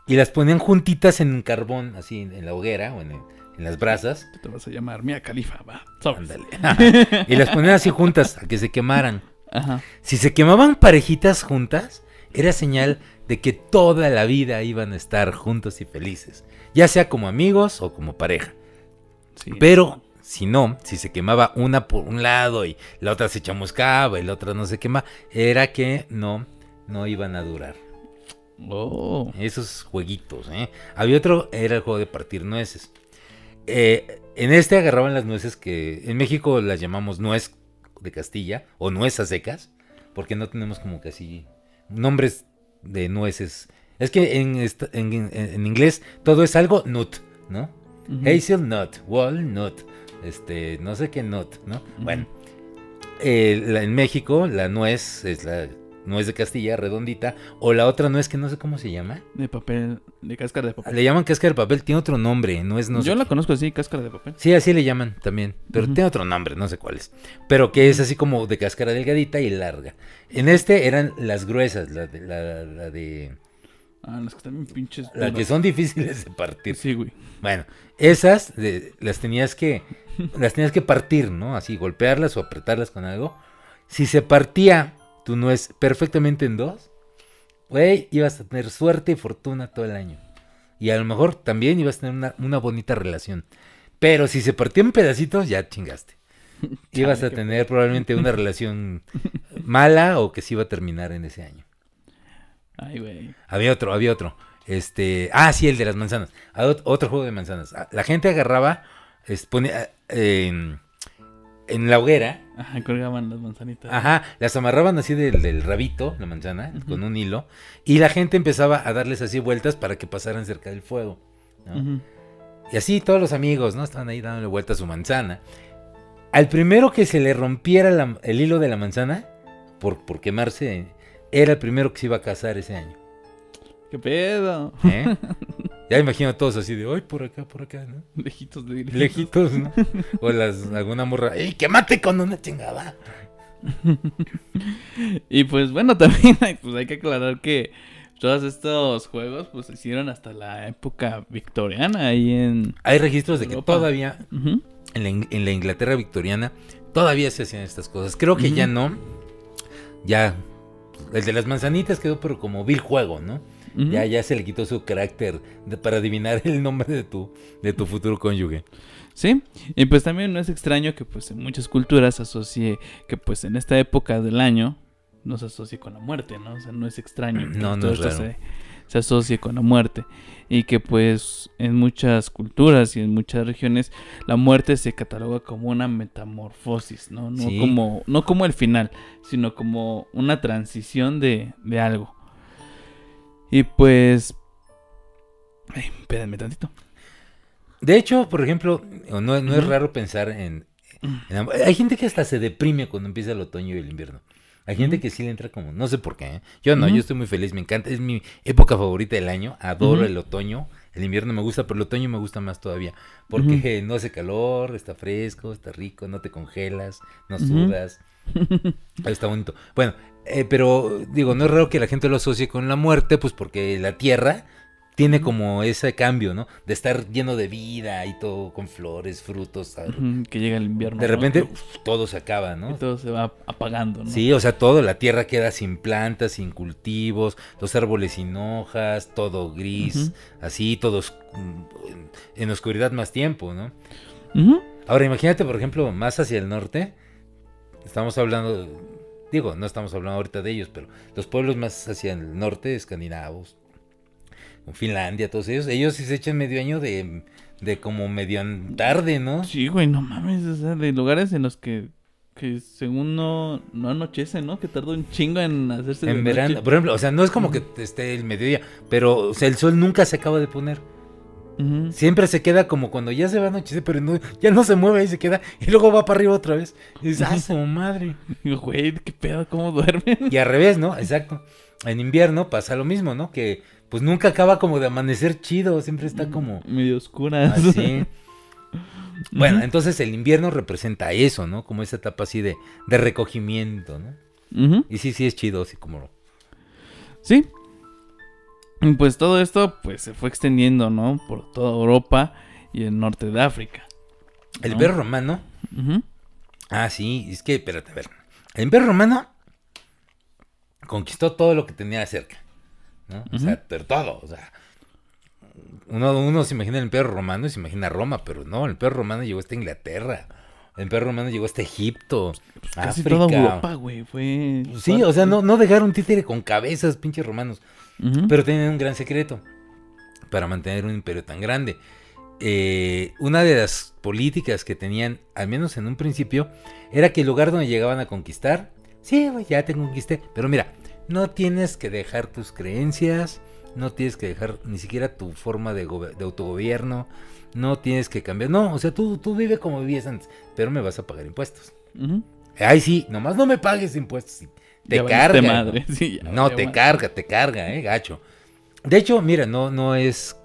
y las ponían juntitas en carbón, así en la hoguera o en, en las brasas. Tú te vas a llamar Mia Califa, va. Y las ponían así juntas a que se quemaran. Ajá. Si se quemaban parejitas juntas, era señal de que toda la vida iban a estar juntos y felices, ya sea como amigos o como pareja. Sí. Pero si no, si se quemaba una por un lado y la otra se chamuscaba y la otra no se quema, era que no, no iban a durar. Oh. Esos jueguitos, ¿eh? Había otro, era el juego de partir nueces. Eh, en este agarraban las nueces que en México las llamamos nuez de Castilla o nuezas secas, porque no tenemos como que así nombres de nueces. Es que en, en, en- inglés todo es algo nut, ¿no? Ujú. Hazelnut, walnut, este, no sé qué nut, ¿no? Bueno, eh, la- en México la nuez es la nuez de Castilla, redondita, o la otra nuez que no sé cómo se llama. De papel, de cáscara de papel. Le llaman cáscara de papel, tiene otro nombre, no es no sé Yo la qué. conozco así, cáscara de papel. Sí, así le llaman también, pero tiene otro nombre, no sé cuál es. Pero que es así como de cáscara delgadita y larga. En este eran las gruesas, la de, la, la de Ah, las que están bien pinches. las que son difíciles de partir. Sí, güey. Bueno, esas de- las tenías que las tenías que partir, ¿no? Así golpearlas o apretarlas con algo. Si se partía tu nuez perfectamente en dos, güey, ibas a tener suerte y fortuna todo el año. Y a lo mejor también ibas a tener una, una bonita relación. Pero si se partía en pedacitos, ya chingaste. Ibas a tener probablemente una relación mala o que se iba a terminar en ese año. Ay, güey. Había otro, había otro. Este, ah, sí, el de las manzanas. Ah, ot- Otro juego de manzanas. Ah, La gente agarraba, es- ponía, eh, en, la hoguera, Ajá, colgaban las manzanitas. ajá, las amarraban así del, del rabito, la manzana, con un hilo, y la gente empezaba a darles así vueltas para que pasaran cerca del fuego. Y así todos los amigos, ¿no? Estaban ahí dándole vuelta a su manzana. Al primero que se le rompiera la- el hilo de la manzana, por, por quemarse, era el primero que se iba a casar ese año. ¿Qué pedo? ¿eh? Ya imagino a todos así de, ay, por acá, por acá, ¿no? Lejitos de Lejitos, ¿no? O las, alguna morra, ¡ey, que mate con una chingada! Y pues bueno, también hay, pues hay que aclarar que todos estos juegos pues se hicieron hasta la época victoriana ahí en... Hay registros de que todavía en la, In- en la Inglaterra victoriana todavía se hacían estas cosas. Creo que ya no. Ya. El de las manzanitas quedó pero como vil juego, ¿no? Ya, ya se le quitó su carácter de- para adivinar el nombre de tu, de tu futuro cónyuge. Sí, y pues también no es extraño que pues en muchas culturas se asocie que pues en esta época del año no se asocie con la muerte, ¿no? O sea, no es extraño que No, no todo es esto raro. se, se asocie con la muerte y que pues en muchas culturas y en muchas regiones la muerte se cataloga como una metamorfosis, ¿no? No, Sí. como, no como el final, sino como una transición de, de algo. Y pues... Ay, espérenme tantito. De hecho, por ejemplo, no, no es raro pensar en, en am- Hay gente que hasta se deprime cuando empieza el otoño y el invierno. Hay gente que sí le entra como... No sé por qué. ¿eh? Yo no, yo estoy muy feliz, me encanta. Es mi época favorita del año. Adoro el otoño. El invierno me gusta, pero el otoño me gusta más todavía. Porque no hace calor, está fresco, está rico, no te congelas, no sudas. Está bonito. Bueno, eh, pero digo, no es raro que la gente lo asocie con la muerte, pues porque la tierra tiene como ese cambio, ¿no? De estar lleno de vida y todo con flores, frutos. que llega el invierno. De repente uf, todo se acaba, y ¿no? todo se va apagando, ¿no? Sí, o sea, todo, la tierra queda sin plantas, sin cultivos, los árboles sin hojas, todo gris, así, todos mm, en, oscuridad más tiempo, ¿no? Ahora imagínate, por ejemplo, más hacia el norte, estamos hablando, digo, no estamos hablando ahorita de ellos, pero los pueblos más hacia el norte, escandinavos, Finlandia, todos ellos, ellos sí se echan medio año de, de como medio tarde, ¿no? Sí, güey, no mames, o sea, de lugares en los que, que según no, no anochece, ¿no? Que tarda un chingo en hacerse de En verano, noche. por ejemplo, o sea, no es como que esté el mediodía, pero o sea, el sol nunca se acaba de poner. Siempre se queda como cuando ya se va a anochecer, pero no- ya no se mueve y se queda, y luego va para arriba otra vez. Y dices, ¡ah, su madre! Güey, qué pedo, cómo duermen. Y al revés, ¿no? Exacto. En invierno pasa lo mismo, ¿no? Que pues nunca acaba como de amanecer chido, siempre está como Medio oscuras. así. Bueno, entonces el invierno representa eso, ¿no? Como esa etapa así de, de recogimiento, ¿no? Y sí, sí es chido, así como... Sí. Y Pues todo esto pues se fue extendiendo, ¿no? Por toda Europa y el norte de África. El imperio romano... Ah, sí, es que, espérate, a ver. El imperio romano conquistó todo lo que tenía cerca, ¿no? O sea, pero todo, o sea... Uno, uno se imagina el imperio romano y se imagina Roma, pero no, el imperio romano llegó hasta Inglaterra. El imperio romano llegó hasta Egipto, Casi África. toda Europa, güey, fue... Sí, o sea, no, no dejaron títere con cabezas, pinches romanos. Pero tenían un gran secreto para mantener un imperio tan grande. Eh, una de las políticas que tenían, al menos en un principio, era que el lugar donde llegaban a conquistar, sí, ya te conquisté, pero mira, no tienes que dejar tus creencias, no tienes que dejar ni siquiera tu forma de, autogobierno, no tienes que cambiar, no, o sea, tú, tú vive como vivías antes, pero me vas a pagar impuestos. Ujú. Ay, sí, nomás no me pagues impuestos. Te carga. ¿no? madre. Sí, ya No, valió te madre. carga, te carga, eh, gacho. De hecho, mira, no, no es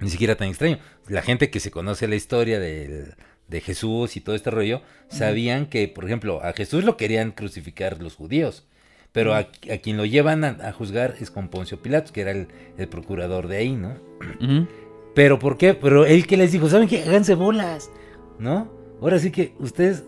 ni siquiera tan extraño. La gente que se conoce la historia del- de Jesús y todo este rollo, sabían que, por ejemplo, a Jesús lo querían crucificar los judíos. Pero a, a quien lo llevan a, a juzgar es con Poncio Pilatos, que era el, el procurador de ahí, ¿no? Pero ¿por qué? Pero él que les dijo, ¿saben qué? Háganse bolas, ¿no? Ahora sí que ustedes...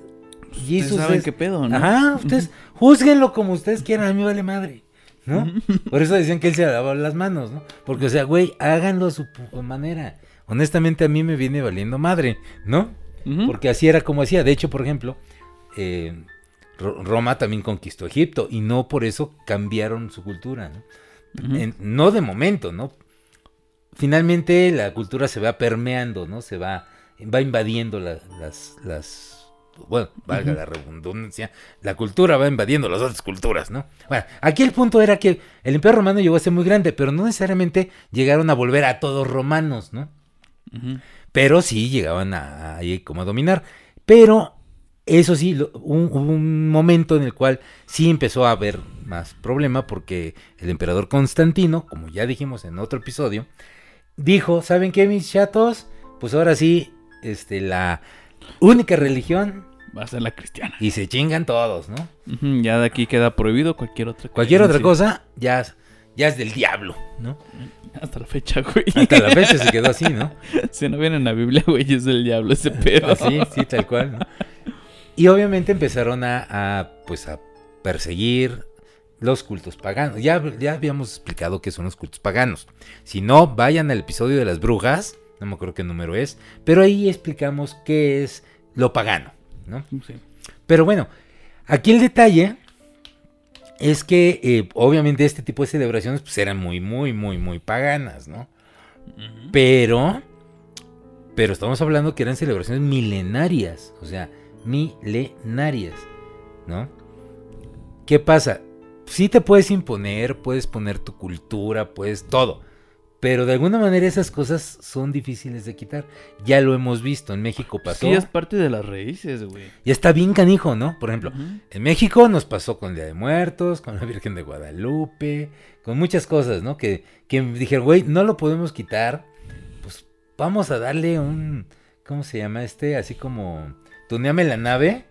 Ustedes Jesús saben es- qué pedo, ¿no? Ajá, ustedes juzguenlo como ustedes quieran, a mí vale madre, ¿no? Por eso decían que él se lavaba las manos, ¿no? Porque, o sea, güey, háganlo a su manera. Honestamente, a mí me viene valiendo madre, ¿no? Porque así era como hacía. De hecho, por ejemplo, eh, Ro- Roma también conquistó Egipto y no por eso cambiaron su cultura, ¿no? En- no de momento, ¿no? Finalmente la cultura se va permeando, ¿no? Se va, va invadiendo la- las, las, bueno, valga la redundancia, la cultura va invadiendo las otras culturas, ¿no? Bueno, aquí el punto era que el imperio romano llegó a ser muy grande, pero no necesariamente llegaron a volver a todos romanos, ¿no? Pero sí llegaban a, como a dominar. Pero eso sí, lo- un- hubo un momento en el cual sí empezó a haber más problema porque el emperador Constantino, como ya dijimos en otro episodio, dijo, ¿saben qué, mis chatos? Pues ahora sí, este, la única religión Va a ser la cristiana. y se chingan todos, ¿no? Ya de aquí queda prohibido cualquier otra Cualquier otra cosa, ya, ya es del diablo, ¿no? Hasta la fecha, güey. Hasta la fecha se quedó así, ¿no? Si no viene en la Biblia, güey, es del diablo ese pedo. Así, sí, tal cual, ¿no? Y obviamente empezaron a, a, pues a perseguir los cultos paganos. Ya, ya habíamos explicado qué son los cultos paganos. Si no, vayan al episodio de las brujas, no me acuerdo qué número es, pero ahí explicamos qué es lo pagano, ¿no? Sí. Pero bueno, aquí el detalle es que eh, obviamente este tipo de celebraciones pues eran muy, muy, muy, muy paganas, ¿no? Pero, pero estamos hablando que eran celebraciones milenarias, o sea, milenarias, ¿no? ¿Qué pasa? Sí te puedes imponer, puedes poner tu cultura, puedes todo. Pero de alguna manera esas cosas son difíciles de quitar. Ya lo hemos visto, en México pasó. Sí, es parte de las raíces, güey. Y está bien canijo, ¿no? Por ejemplo, en México nos pasó con el Día de Muertos, con la Virgen de Guadalupe, con muchas cosas, ¿no? Que, que dijeron, güey, no lo podemos quitar, pues vamos a darle un, ¿cómo se llama este? Así como, tuneame la nave,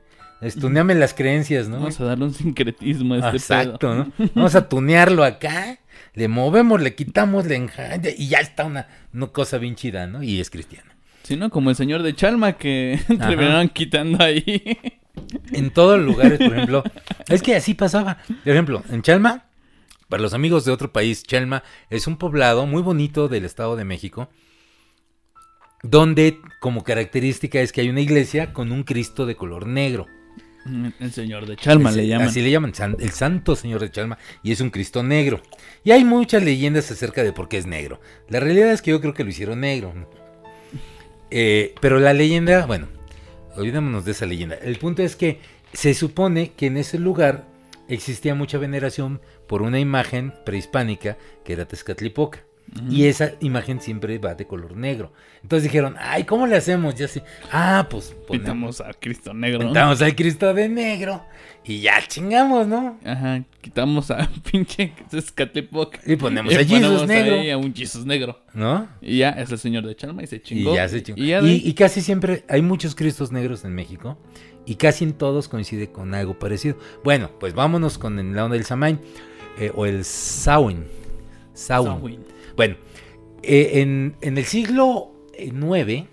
tuneame las creencias, ¿no? Vamos a darle un sincretismo a este Exacto, pedo. ¿no? Vamos a tunearlo acá, le movemos, le quitamos, le enja- y ya está una, una cosa bien chida, ¿no? Y es cristiana. Sí, ¿no? Como el señor de Chalma que terminaron quitando ahí. En todos los lugares, por ejemplo. Es que así pasaba. Por ejemplo, en Chalma, para los amigos de otro país, Chalma es un poblado muy bonito del Estado de México, donde como característica es que hay una iglesia con un Cristo de color negro. El señor de Chalma le llaman. Así le llaman, el Santo Señor de Chalma, y es un Cristo negro. Y hay muchas leyendas acerca de por qué es negro. La realidad es que yo creo que lo hicieron negro. Eh, pero la leyenda, bueno, olvidémonos de esa leyenda. El punto es que se supone que en ese lugar existía mucha veneración por una imagen prehispánica que era Tezcatlipoca. Y esa imagen siempre va de color negro. Entonces dijeron, ay, ¿cómo le hacemos? Ya sé. Ah, pues ponemos, Pintamos a Cristo Negro. pintamos al Cristo de negro y ya chingamos, ¿no? Ajá, quitamos a pinche Escatepoc. Y ponemos a Jesus negro. ahí a un Jesus negro. ¿No? Y ya es el señor de Chalma y se chingó. Y ya se chingó. Y, ya Y, de- y casi siempre hay muchos Cristos negros en México. Y casi en todos coincide con algo parecido. Bueno, pues vámonos con el lado del Samain. eh, o el Samhain. Samhain. Bueno, eh, en, el siglo IX,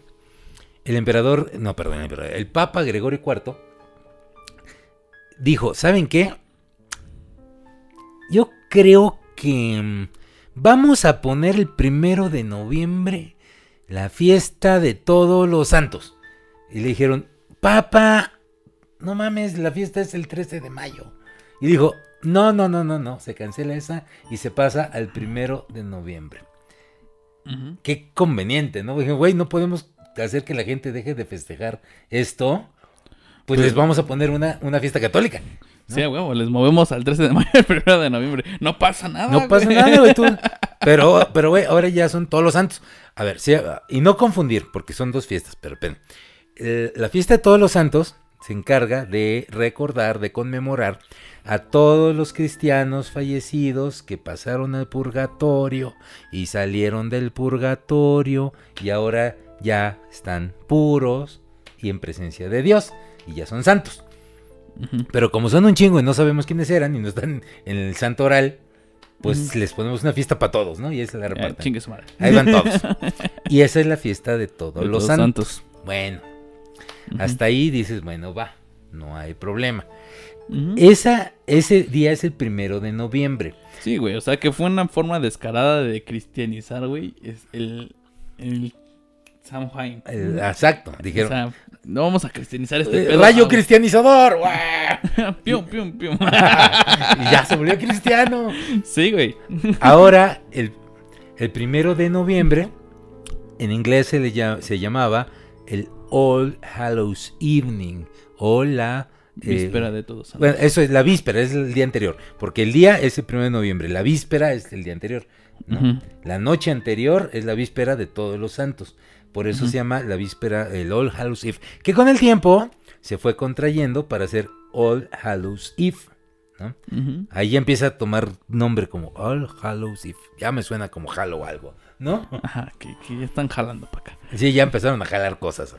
el emperador, no, perdón, el, el Papa Gregorio IV dijo, ¿saben qué? Yo creo que mm, vamos a poner el primero de noviembre la fiesta de todos los santos. Y le dijeron, Papa, no mames, la fiesta es el 13 de mayo. Y dijo, no, no, no, no, no, se cancela esa y se pasa al primero de noviembre. Qué conveniente, ¿no? Dije, güey, no podemos hacer que la gente deje de festejar esto. Pues Pues- les vamos a poner una, una fiesta católica. Sí, huevo, les movemos al 13 de mayo al 1 de noviembre. No pasa nada. No pasa nada, güey, tú. Pero, pero, güey, ahora ya son todos los santos. A ver, sí, y no confundir, porque son dos fiestas, pero esperen. Eh, la fiesta de todos los santos se encarga de recordar, de conmemorar a todos los cristianos fallecidos que pasaron al purgatorio y salieron del purgatorio y ahora ya están puros y en presencia de Dios y ya son santos. Pero como son un chingo y no sabemos quiénes eran y no están en el santo oral, pues les ponemos una fiesta para todos, ¿no? Y esa la Ya, reparten. Ahí van todos. Y esa es la fiesta de todos De los todos santos. Bueno, Hasta ahí dices, bueno, va, no hay problema. Esa, ese día es el primero de noviembre. Sí, güey, o sea que fue una forma descarada de cristianizar, güey. Es el. El. Samhain. El- exacto, O dijeron. sea, no vamos a cristianizar este "Eh, pedo. rayo cristianizador. pium, pium, pium. y ya se volvió cristiano. sí, güey. Ahora, el, el primero de noviembre, en inglés se, le se llamaba el All Hallows Evening o la... eh, Víspera de todos. Santos. Bueno, eso es la víspera, es el día anterior, porque el día es el primero de noviembre, la víspera es el día anterior. La noche anterior es la víspera de todos los santos. Por eso se llama la víspera, el All Hallows Eve, que con el tiempo se fue contrayendo para ser All Hallows Eve. ¿no? Ujú. Ahí ya empieza a tomar nombre como All Hallows Eve. Ya me suena como Halo algo, ¿no? Ajá, que, que ya están jalando para acá. Sí, ya empezaron a jalar cosas.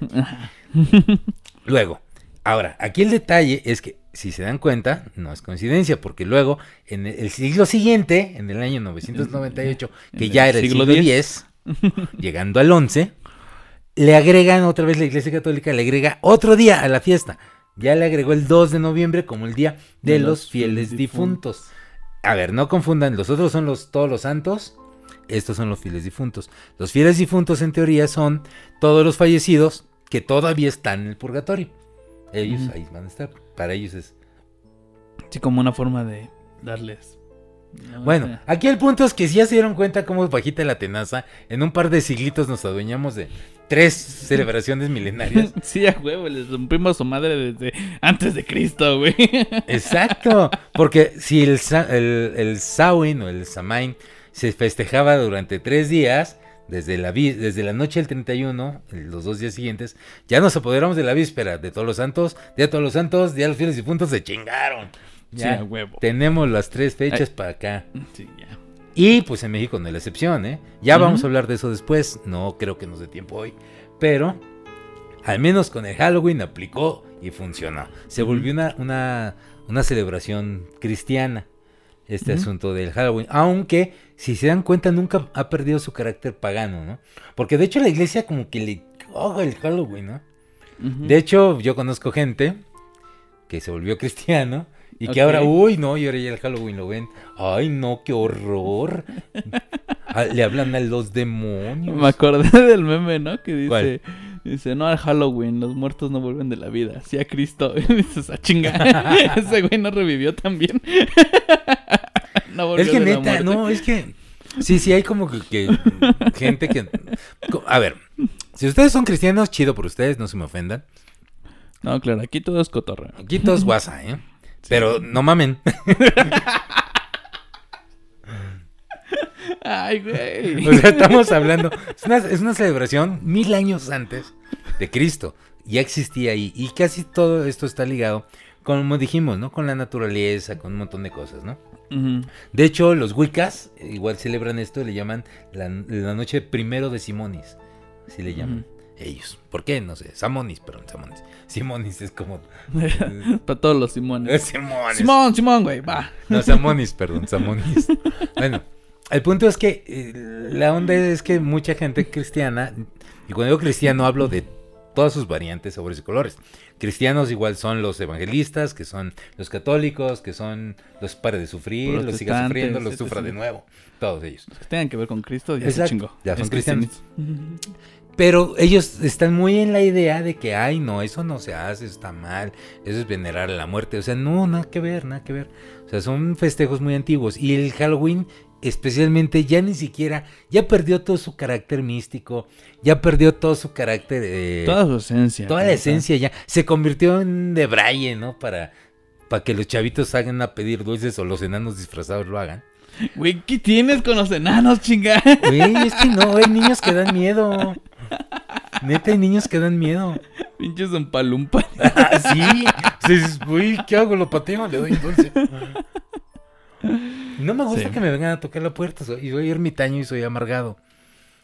Luego, ahora, aquí el detalle es que si se dan cuenta, no es coincidencia, porque luego, en el, el siglo siguiente, en el año 998, que En ya el era el siglo X. Llegando al 11, le agregan otra vez la Iglesia Católica, le agrega otro día a la fiesta. Ya le agregó el 2 de noviembre como el día de, los fieles difuntos. A ver, no confundan, los otros son los todos los santos, estos son los fieles difuntos. Los fieles difuntos en teoría son todos los fallecidos que todavía están en el purgatorio. Ellos ahí van a estar. Para ellos es. Sí, como una forma de darles. no Bueno, aquí el punto es que si ya se dieron cuenta cómo bajita la tenaza, en un par de siglitos nos adueñamos de tres celebraciones milenarias. Sí, a huevo, les rompimos su madre desde antes de Cristo, güey. Exacto, porque si el, el, el Samhain o el Samain se festejaba durante tres días, desde la, desde la noche del 31, el- los dos días siguientes, ya nos apoderamos de la víspera de todos los santos, día de todos los santos, día de los fieles difuntos, se chingaron. Ya huevo. tenemos las tres fechas Ay. para acá. Sí, ya. Y pues en México no es la excepción, ¿eh? Ya vamos a hablar de eso después, no creo que nos dé tiempo hoy, pero al menos con el Halloween aplicó y funcionó. Se volvió una, una, una celebración cristiana este asunto del Halloween, aunque si se dan cuenta nunca ha perdido su carácter pagano, ¿no? Porque de hecho la iglesia como que le coja el Halloween, ¿no? De hecho yo conozco gente que se volvió cristiano y que ahora, uy, no, y ahora ya el Halloween lo ven. Ay, no, qué horror. Ah, Le hablan a los demonios. Me acordé del meme, ¿no? Que dice, ¿Cuál? Dice, no al Halloween, los muertos no vuelven de la vida, sí a Cristo. Y dices, a chinga, ese güey no revivió también. no volvió Es que de la neta, muerte. no, es que sí, sí hay como que, que gente que a ver, si ustedes son cristianos, chido por ustedes, no se me ofendan. No, claro, aquí todo es cotorreo. Aquí todo es guasa, ¿eh? Pero no mamen. Ay, güey. O sea, estamos hablando. Es una, es una celebración mil años antes de Cristo. Ya existía ahí. Y casi todo esto está ligado, como dijimos, ¿no? Con la naturaleza, con un montón de cosas, ¿no? De hecho, los Wiccas igual celebran esto, le llaman la, la noche primero de Simonis. Así le llaman ellos. ¿Por qué? No sé. Samonis, perdón, Samonis. Simonis es como. Para todos los Simones. Simones. Simón, Simón, güey, va. No, Samonis, perdón, Samonis. Bueno, el punto es que eh, la onda es que mucha gente cristiana, y cuando digo cristiano hablo de todas sus variantes, sabores y colores. Cristianos igual son los evangelistas, que son los católicos, que son los pare de sufrir, los siga sufriendo, los etc. sufra de nuevo. Todos ellos. Los que tengan que ver con Cristo, ya se Exacto, chingó. ya son cristianos. Pero ellos están muy en la idea de que, ay, no, eso no se hace, eso está mal, eso es venerar a la muerte. O sea, no, nada que ver, nada que ver. O sea, son festejos muy antiguos. Y el Halloween, especialmente, ya ni siquiera, ya perdió todo su carácter místico, ya perdió todo su carácter... eh, Toda su esencia. toda la esencia ya. Se convirtió en de braille, ¿no? Para, para que los chavitos hagan a pedir dulces o los enanos disfrazados lo hagan. Güey, ¿qué tienes con los enanos, chinga? Güey, es que no, hay niños que dan miedo. Neta, hay niños que dan miedo. Pinches en palumpa. Ah, sí. Uy, ¿qué hago? ¿Lo pateo? Le doy un dulce. No me gusta Sí. que me vengan a tocar la puerta. Soy, soy ermitaño y soy amargado.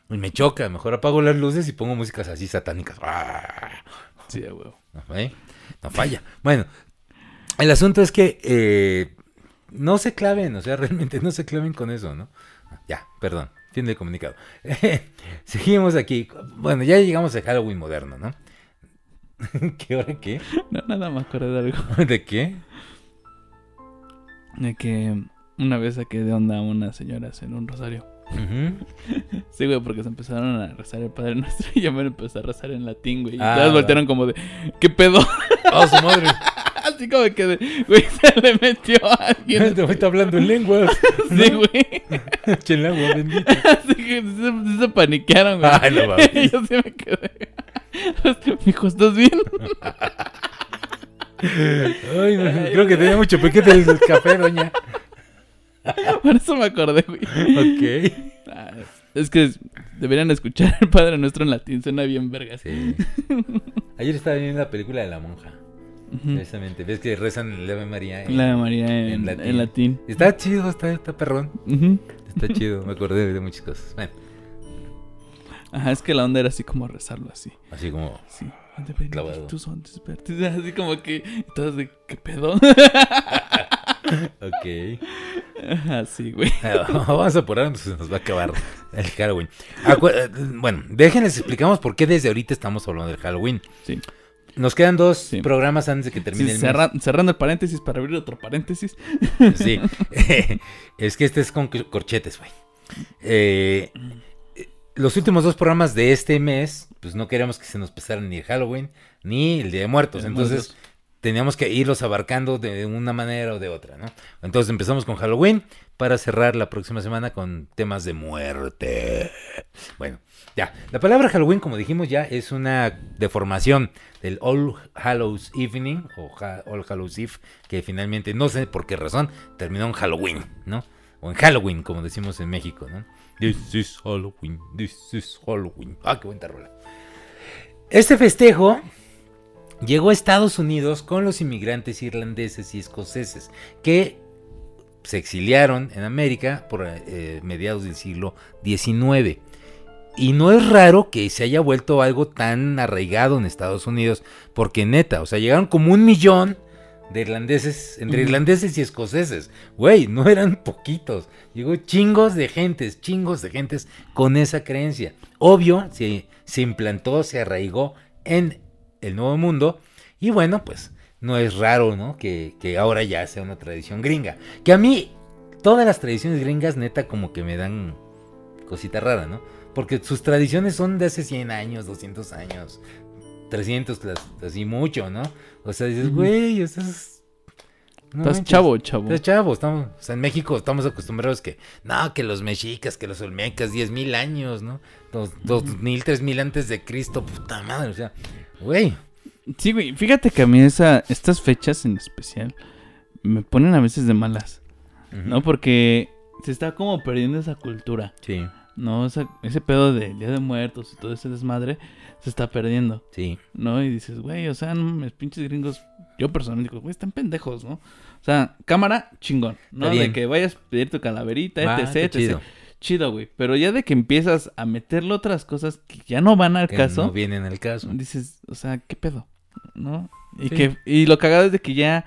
Y me choca. Mejor apago las luces y pongo músicas así satánicas. Sí, huevo. No, ¿eh? No falla. Bueno, el asunto es que eh, no se claven. O sea, realmente no se claven con eso, ¿no? Ya, perdón. Fin del comunicado. Seguimos aquí. Bueno, ya llegamos a Halloween moderno, ¿no? ¿Qué hora qué? No, nada más acordé de algo. ¿De qué? De que una vez saqué de onda a unas señoras en un rosario. Sí, güey, porque se empezaron a rezar el Padre Nuestro y yo me empecé a rezar en latín, güey. Y Ah, todas voltearon como de, ¿qué pedo? ¡Oh, su madre! Así como que, de, güey, se le metió a alguien. Te voy hablando en lenguas. Sí, güey. Echen agua bendita. Así que se, paniquearon, güey. Ay, no mames. y yo sí me quedé. Mijo, ¿estás bien? Ay, no, creo que tenía mucho pequete el café, doña. Por eso me acordé, güey. Ok. Ah, Es que deberían escuchar el Padre Nuestro en latín, suena bien vergas. Sí. Ayer estaba viendo la película de la monja. Precisamente. ¿Ves que rezan el Ave María? en- La de María en, en latín. en latín. Está chido, está, está perrón. Está chido. Me acordé de muchas cosas. Bueno, Ajá, es que la onda era así como rezarlo así. así como. Sí. De venir Clavado. tus ondes verdes. Así como que. Todos de. ¿Qué pedo? Ok. Así, güey. Vamos a apurarnos, se nos va a acabar el Halloween. Acu- bueno, déjenles explicamos por qué desde ahorita estamos hablando del Halloween. Sí. Nos quedan dos Sí. programas antes de que termine Sí, el cerra- cerrando el paréntesis para abrir otro paréntesis. Sí. es que este es con corchetes, güey. Eh, eh, los últimos dos programas de este mes, pues no queríamos que se nos pasaran ni el Halloween ni el Día de Muertos. Entonces, teníamos que irlos abarcando de una manera o de otra, ¿no? Entonces empezamos con Halloween para cerrar la próxima semana con temas de muerte. Bueno, ya. La palabra Halloween, como dijimos ya, es una deformación del All Hallows Evening o Ha- All Hallows Eve, que finalmente, no sé por qué razón, terminó en Halloween, ¿no? O en Halloween, como decimos en México, ¿no? This is Halloween, this is Halloween. Ah, qué buena rola. Este festejo llegó a Estados Unidos con los inmigrantes irlandeses y escoceses que se exiliaron en América por eh, mediados del siglo XIX. Y no es raro que se haya vuelto algo tan arraigado en Estados Unidos, porque neta, o sea, llegaron como un millón de irlandeses, entre irlandeses y escoceses. Güey, no eran poquitos. Llegó chingos de gentes, chingos de gentes con esa creencia. Obvio, se, se implantó, se arraigó en el Nuevo Mundo. Y bueno, pues no es raro, ¿no? Que, que ahora ya sea una tradición gringa. Que a mí, todas las tradiciones gringas, neta, como que me dan cosita rara, ¿no? Porque sus tradiciones son de hace 100 años, 200 años, 300, las- así mucho, ¿no? O sea, dices, güey, eso es... no Estás manches". chavo, chavo. Estás chavo, estamos, o sea, en México estamos acostumbrados que, no, que los mexicas, que los olmecas, 10 mil años, ¿no? Dos, dos mil, tres mil antes de Cristo, puta madre, o sea, güey. Sí, güey. Fíjate que a mí esa, estas fechas en especial me ponen a veces de malas. ¿No? Porque se está como perdiendo esa cultura. Sí, ¿No? Esa- ese pedo de Día de Muertos y todo ese desmadre se está perdiendo. sí. ¿No? Y dices, güey, o sea, no mames, pinches gringos. Yo personalmente digo, güey, están pendejos, ¿no? O sea, cámara, chingón, ¿no? De que vayas a pedir tu calaverita, Va, etc, etc. chido. Chido, güey. Pero ya de que empiezas a meterle otras cosas que ya no van al Que caso, no vienen al caso. dices, o sea, ¿qué pedo? ¿No? Y, Sí. que, y lo cagado es de que ya,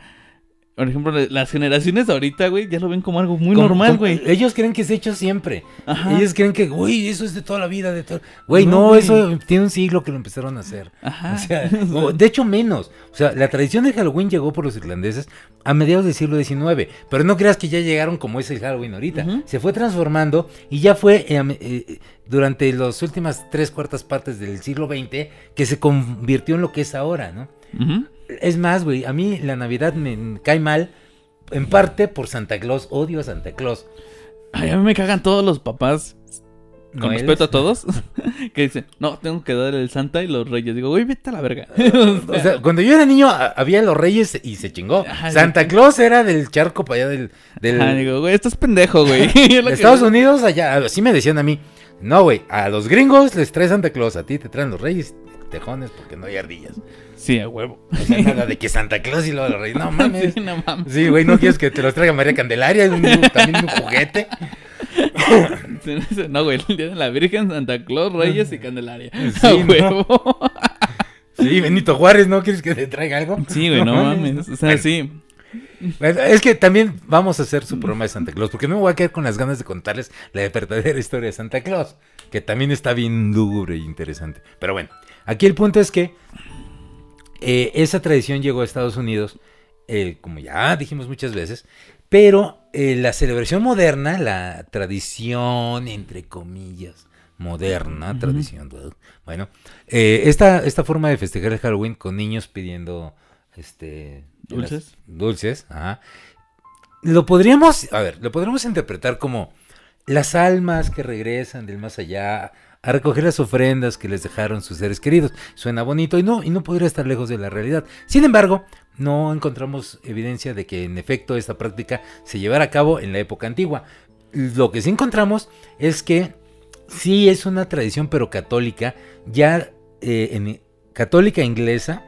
por ejemplo, las generaciones ahorita, güey, ya lo ven como algo muy Como- normal, güey. Ellos creen que ha hecho siempre. Ajá. Ellos creen que, güey, eso es de toda la vida, de todo. Güey, No, eso tiene un siglo que lo empezaron a hacer. Ajá. O sea, de hecho, menos. O sea, la tradición de Halloween llegó por los irlandeses a mediados del siglo XIX. Pero no creas que ya llegaron como es el Halloween ahorita. Se fue transformando y ya fue eh, eh, durante las últimas tres cuartas partes del siglo XX que se convirtió en lo que es ahora, ¿no? Ujú. Es más, güey, a mí la Navidad me cae mal. En parte por Santa Claus. Odio a Santa Claus. Ay, a mí me cagan todos los papás, con respeto a todos, que dicen, no, tengo que dar el Santa y los Reyes. Digo, güey, vete a la verga. O sea, cuando yo era niño había los reyes y se chingó. Santa. Claus era del charco para allá del, del Ajá, digo, güey, estás pendejo, güey. Que- Estados Unidos allá. Así me decían a mí. No, güey, a los gringos les trae Santa Claus, a ti te traen los reyes tejones porque no hay ardillas. Sí, a huevo. O sea, nada de que Santa Claus y luego los reyes. No mames. Sí, no mames. Sí, güey, no quieres que te los traiga María Candelaria, un- también un juguete. No, güey, el día de la Virgen, Santa Claus, Reyes y Candelaria. Sí, a ¿no? huevo. Sí, Benito Juárez, ¿no quieres que te traiga algo? Sí, güey, no mames. O sea, Bueno, sí. Es que también vamos a hacer su programa de Santa Claus, porque no me voy a quedar con las ganas de contarles la verdadera historia de Santa Claus, que también está bien lúgubre e interesante. Pero bueno, aquí el punto es que eh, esa tradición llegó a Estados Unidos, eh, como ya dijimos muchas veces, pero eh, la celebración moderna, la tradición, entre comillas, moderna, tradición, bueno, esta, esta forma de festejar el Halloween con niños pidiendo este Dulces. dulces, ajá. Lo podríamos, a ver, lo podríamos interpretar como las almas que regresan del más allá a recoger las ofrendas que les dejaron sus seres queridos. Suena bonito y no, y no podría estar lejos de la realidad. Sin embargo, no encontramos evidencia de que en efecto esta práctica se llevara a cabo en la época antigua. Lo que sí encontramos es que sí es una tradición, pero católica, ya eh, en católica inglesa,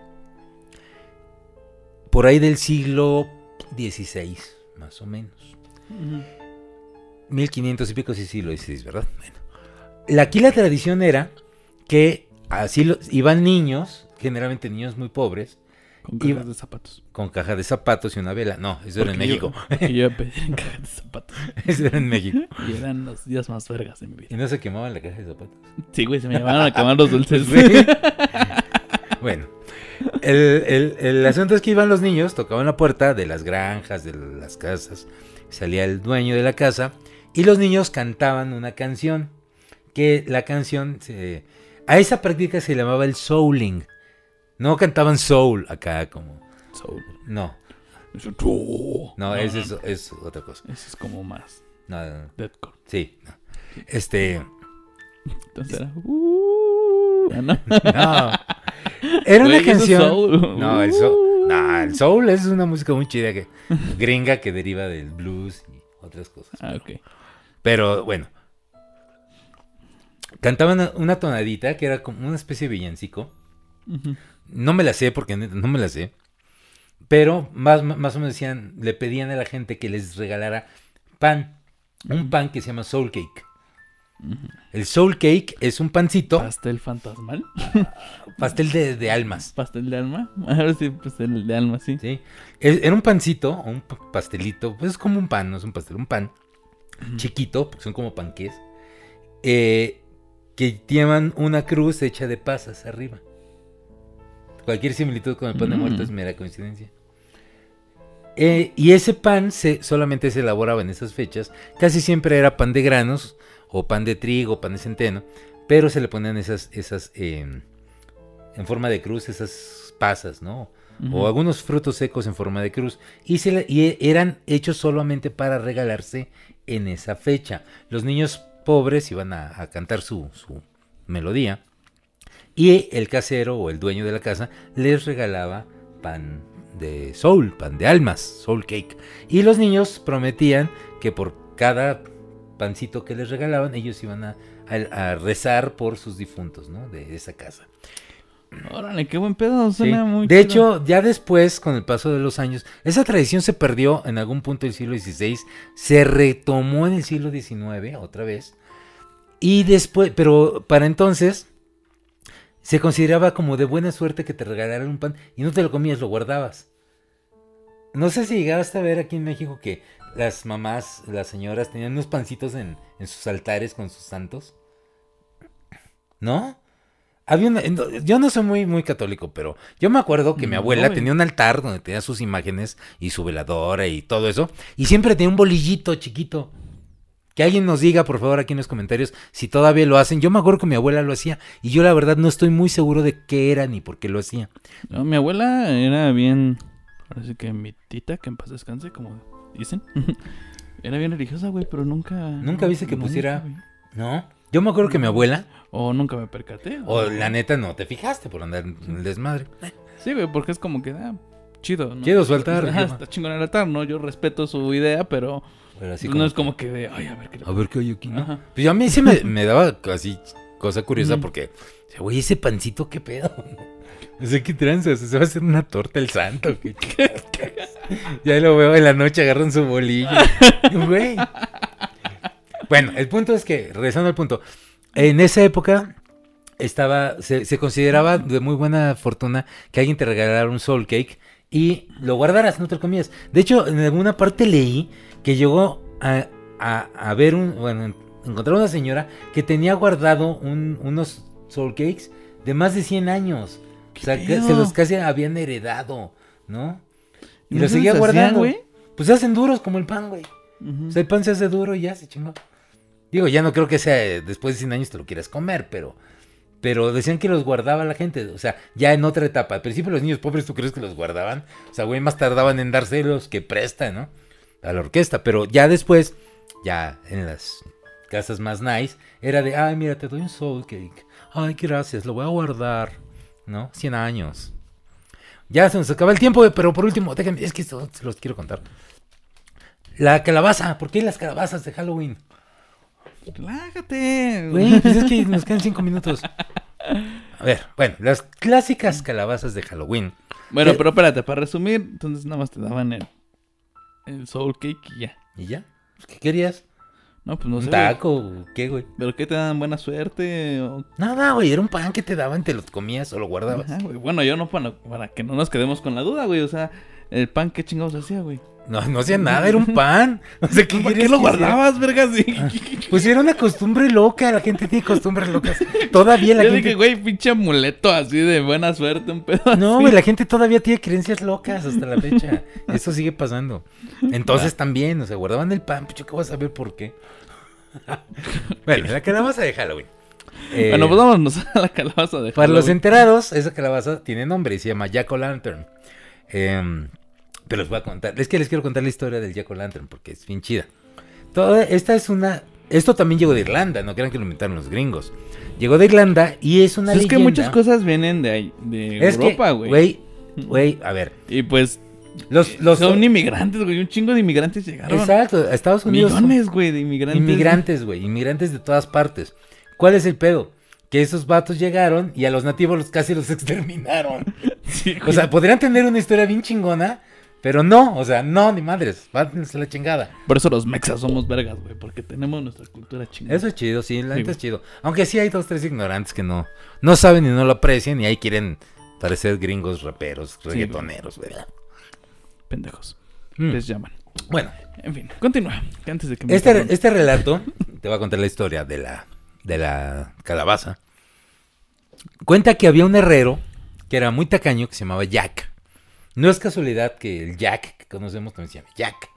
por ahí del siglo XVI, más o menos. 1500 y pico sí siglo XVI, ¿verdad? Bueno. Aquí la tradición era que así lo- iban niños generalmente niños muy pobres, Con Iba- cajas de zapatos. con caja de zapatos y una vela. No, eso era en yo- México. yo iba a pedir en cajas de zapatos. eso era en México. Y eran los días más vergas de mi ¿Y vida. no se quemaban la caja de zapatos? Sí, güey, se me llevaron a quemar los dulces. Sí. bueno, el, el- el asunto es que iban los niños, tocaban la puerta de las granjas, de las casas, salía el dueño de la casa y los niños cantaban una canción, que la canción, se- a esa práctica se llamaba el souling. No cantaban soul acá como... Soul. No, Eso- no, ese es, es otra cosa. Ese es como más No, no, no. deathcore. sí. no. Este... Entonces era. "Uh", no. No. Era una eso canción. soul. No, el soul. No, el soul es una música muy chida que gringa que deriva del blues y otras cosas. Ah, ok. Pero bueno. Cantaban una- tonadita que era como una especie de villancico. No me la sé porque no me la sé. Pero más, más o menos decían, le pedían a la gente que les regalara pan. Un pan que se llama soul cake. El soul cake es un pancito, Pastel fantasmal. pastel de, de almas. Pastel de alma. Ahora sí, pastel de alma, sí. ¿sí? Era un pancito, o un pa- pastelito, pues es como un pan, no es un pastel, un pan chiquito, porque son como panqués, eh, que llevan una cruz hecha de pasas arriba. Cualquier similitud con el pan de Mm. muerto es mera coincidencia. Eh, y ese pan se, solamente se elaboraba en esas fechas. Casi siempre era pan de granos, o pan de trigo, pan de centeno, pero se le ponían esas, esas eh, en forma de cruz, esas pasas, ¿no? O algunos frutos secos en forma de cruz y, se le- y eran hechos solamente para regalarse en esa fecha. Los niños pobres iban a, cantar su, su melodía y el casero o el dueño de la casa les regalaba pan de soul, pan de almas, soul cake. Y los niños prometían que por cada pancito que les regalaban ellos iban a, rezar por sus difuntos. De esa casa. Órale, qué buen pedo. Sí. Suena muy De chido. hecho, ya después, con el paso de los años, esa tradición se perdió en algún punto del siglo XVI, se retomó en el siglo XIX otra vez, y después, pero para entonces se consideraba como de buena suerte que te regalaran un pan y no te lo comías, lo guardabas. No sé si llegaste a ver aquí en México que las mamás, las señoras tenían unos pancitos en, en sus altares con sus santos. ¿No? Había una- no, yo no soy muy, muy católico, pero yo me acuerdo que mi No, abuela tenía un altar donde tenía sus imágenes y su veladora y todo eso. Y siempre tenía un bolillito chiquito. Que alguien nos diga, por favor, aquí en los comentarios si todavía lo hacen. Yo me acuerdo que mi abuela lo hacía y yo la verdad no estoy muy seguro de qué era ni por qué lo hacía. No, mi abuela era bien. Sí que mi tita, que en paz descanse, como dicen. era bien religiosa, güey, pero nunca. ¿Nunca viste que pusiera-. ¿No? Yo me acuerdo que mi abuela, O nunca me percaté. o la neta no te fijaste por andar en el desmadre. Sí, güey, porque es como que. Ah, chido, ¿no? Chido su altar. Yo- está chingón el altar, ¿no? Yo respeto su idea, pero. pero así no es como que de. Ay, a ver qué A ver qué hay aquí, ¿no? Ajá. Pues yo a mí sí me, me daba así cosa curiosa Ujú. porque, o sea, güey, ese pancito, ¿qué pedo? No sé qué tranzas, se va a hacer una torta el santo. ya lo veo en la noche, agarran su bolillo. Güey. Bueno, el punto es que, regresando al punto, en esa época estaba, se, se consideraba de muy buena fortuna que alguien te regalara un soul cake y lo guardaras, no te lo comías. De hecho, en alguna parte leí que llegó a, a- a ver un, bueno, encontrar una señora que tenía guardado un- unos soul cakes de más de 100 años. O sea, que se los casi habían heredado, ¿no? Y ¿No los se seguía guardando. güey? Pues se hacen duros como el pan, güey. O sea, el pan se hace duro y ya se chingó. Digo, ya no creo que sea eh, después de 100 años te lo quieras comer, pero pero decían que los guardaba la gente, o sea, ya en otra etapa. Al principio los niños pobres, ¿tú crees que los guardaban? O sea, güey, más tardaban en dárselos que presta, ¿no? A la orquesta, pero ya después, ya en las casas más nice, era de, ay, mira, te doy un soul cake. Ay, gracias, lo voy a guardar, ¿no? 100 años. Ya se nos acaba el tiempo, pero por último, déjenme, es que esto se los quiero contar. La calabaza, ¿por qué las calabazas de Halloween? Relájate. Güey, pues es que nos quedan cinco minutos. A ver, bueno, las clásicas calabazas de Halloween. Bueno, ¿Qué? pero espérate, para resumir, entonces nada más te daban el, el soul cake y ya. ¿Y ya? ¿Qué querías? No, pues no ¿Un sé. güey. taco? ¿Qué, güey? ¿Pero qué te dan buena suerte? o- Nada, güey, era un pan que te daban, te lo comías o lo guardabas. Ajá, güey. Bueno, yo no para, para que no nos quedemos con la duda, güey. O sea, el pan, ¿qué chingados hacía, güey? No, no hacía nada, era un pan. O sea, ¿qué ¿Para querías qué lo guardabas, verga? Sí. Pues era una costumbre loca, la gente tiene costumbres locas. Todavía la Yo gente... dije, güey, pinche amuleto así de buena suerte, un pedo No, así. güey, la gente todavía tiene creencias locas hasta la fecha. Eso sigue pasando. Entonces también, o sea, guardaban el pan, pues yo qué voy a saber por qué. bueno, la calabaza de Halloween. Eh, Bueno, pues vámonos a la calabaza de Para los Halloween. enterados, esa calabaza tiene nombre y se llama Jack O'Lantern. Eh, pero les voy a contar. Es que les quiero contar la historia del Jack O'Lantern porque es bien chida. Toda, esta es una. Esto también llegó de Irlanda, no crean que lo inventaron los gringos. Llegó de Irlanda y es una es que leyenda. muchas cosas vienen de, ahí- de Es que, Europa, güey. Güey, güey, a ver. Y pues Los, los, son inmigrantes, güey. Un chingo de inmigrantes llegaron. Exacto, a Estados Unidos. Millones, güey, de inmigrantes. Inmigrantes, güey, inmigrantes de todas partes. ¿Cuál es el pedo? Que esos vatos llegaron y a los nativos los casi los exterminaron. Sí, O sea, podrían tener una historia bien chingona, pero no, o sea, no, ni madres, váyanse la chingada. Por eso los mexas somos vergas, güey. Porque tenemos nuestra cultura chingada. Eso es chido, sí, la Sí, neta es chido. Aunque sí hay dos, tres ignorantes que no, no saben y no lo aprecian y ahí quieren parecer gringos raperos, güey. reggaetoneros, ¿verdad? Pendejos. Mm. Les llaman. Bueno, En fin, continúa. Antes de que me este, este relato, te voy a contar la historia de la, de la calabaza. Cuenta que había un herrero que era muy tacaño que se llamaba Jack. No es casualidad que el Jack que conocemos también se llama Jack.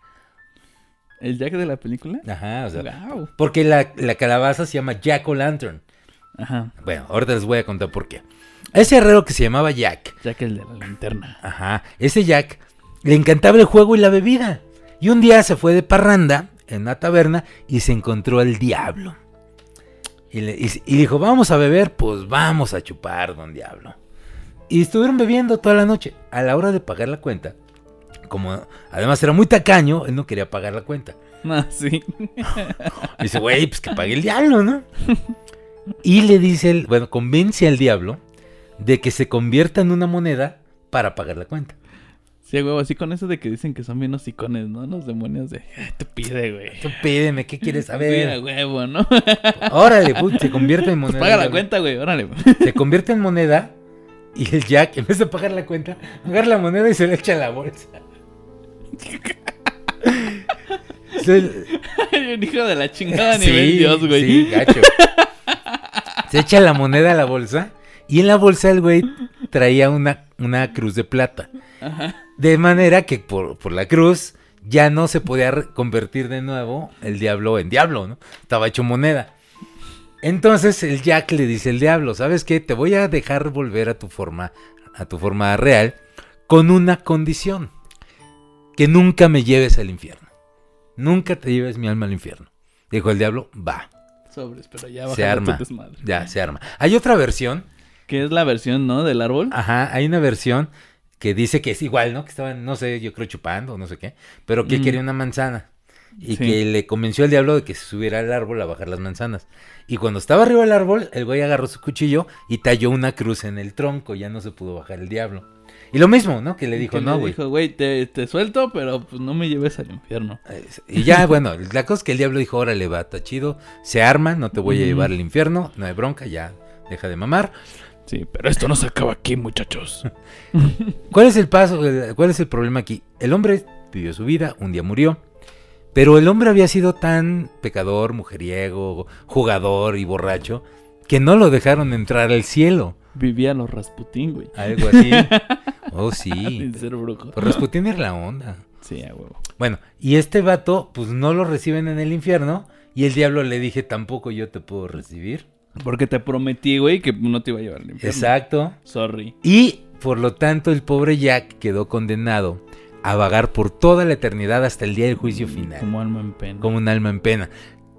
¿El Jack de la película? Ajá, o sea, Wow. porque la, la calabaza se llama Jack O'Lantern. Ajá. Bueno, ahorita les voy a contar por qué. Ese herrero que se llamaba Jack, Jack el de la linterna. ajá, ese Jack le encantaba el juego y la bebida. Y un día se fue de parranda en una taberna y se encontró al diablo. Y, le, y- y dijo, vamos a beber, pues vamos a chupar, don diablo. Y estuvieron bebiendo toda la noche. A la hora de pagar la cuenta, como además era muy tacaño, él no quería pagar la cuenta. Ah, sí. Y dice, güey, pues que pague el diablo, ¿no? Y le dice, el, bueno, convence al diablo de que se convierta en una moneda para pagar la cuenta. Sí, huevo, así con eso de que dicen que son bien hocicones, ¿no? Los demonios de... "Ay, Te pide, güey. Tú pídeme, ¿qué quieres saber? huevo, ¿no? Órale, puy, se convierte en moneda. Pues paga la cuenta, güey, órale. Se convierte en moneda y el Jack, en vez de pagar la cuenta, agarra la moneda y se la echa a la bolsa. Se- Ay, un hijo de la chingada Sí, nivel Dios, güey. Sí, gacho. Se echa la moneda a la bolsa y en la bolsa el güey traía una, una cruz de plata. De manera que por, por la cruz ya no se podía convertir de nuevo el diablo en diablo, ¿no? Estaba hecho moneda. Entonces el Jack le dice al diablo, ¿sabes qué? Te voy a dejar volver a tu forma, a tu forma real, con una condición. Que nunca me lleves al infierno. Nunca te lleves mi alma al infierno. Dijo el diablo, va, Sobres, pero ya se bájale tu arma. desmadre. Ya, se arma. Hay otra versión, Que es la versión, ¿no? Del árbol. ajá, hay una versión que dice que es igual, ¿no? Que estaban, no sé, yo creo chupando, no sé qué, pero que Mm. quería una manzana. Y Sí. que le convenció al diablo de que se subiera al árbol a bajar las manzanas. Y cuando estaba arriba del árbol, el güey agarró su cuchillo y talló una cruz en el tronco. Ya no se pudo bajar el diablo. Y lo mismo, ¿no? Que le dijo, Que no, le güey. dijo, güey, te, te suelto, pero pues no me lleves al infierno. Y ya, bueno, la cosa es que el diablo dijo, órale, va, está chido, se arma, no te voy a llevar al infierno, no hay bronca, ya, deja de mamar. Sí, pero esto no se acaba aquí, muchachos. ¿Cuál es el paso, cuál es el problema aquí? El hombre vivió su vida, un día murió, pero el hombre había sido tan pecador, mujeriego, jugador y borracho, que no lo dejaron entrar al cielo. Vivía los Rasputín, güey. Algo así. Oh, sí. Ser brujo. Pues Rasputín era la onda. Sí, a huevo. Bueno, y este vato, pues no lo reciben en el infierno, y el diablo le dije, tampoco yo te puedo recibir. Porque te prometí, güey, que no te iba a llevar al infierno. Exacto. Sorry. Y por lo tanto el pobre Jack quedó condenado a vagar por toda la eternidad hasta el día del juicio final, como, Como alma en pena. un alma en pena.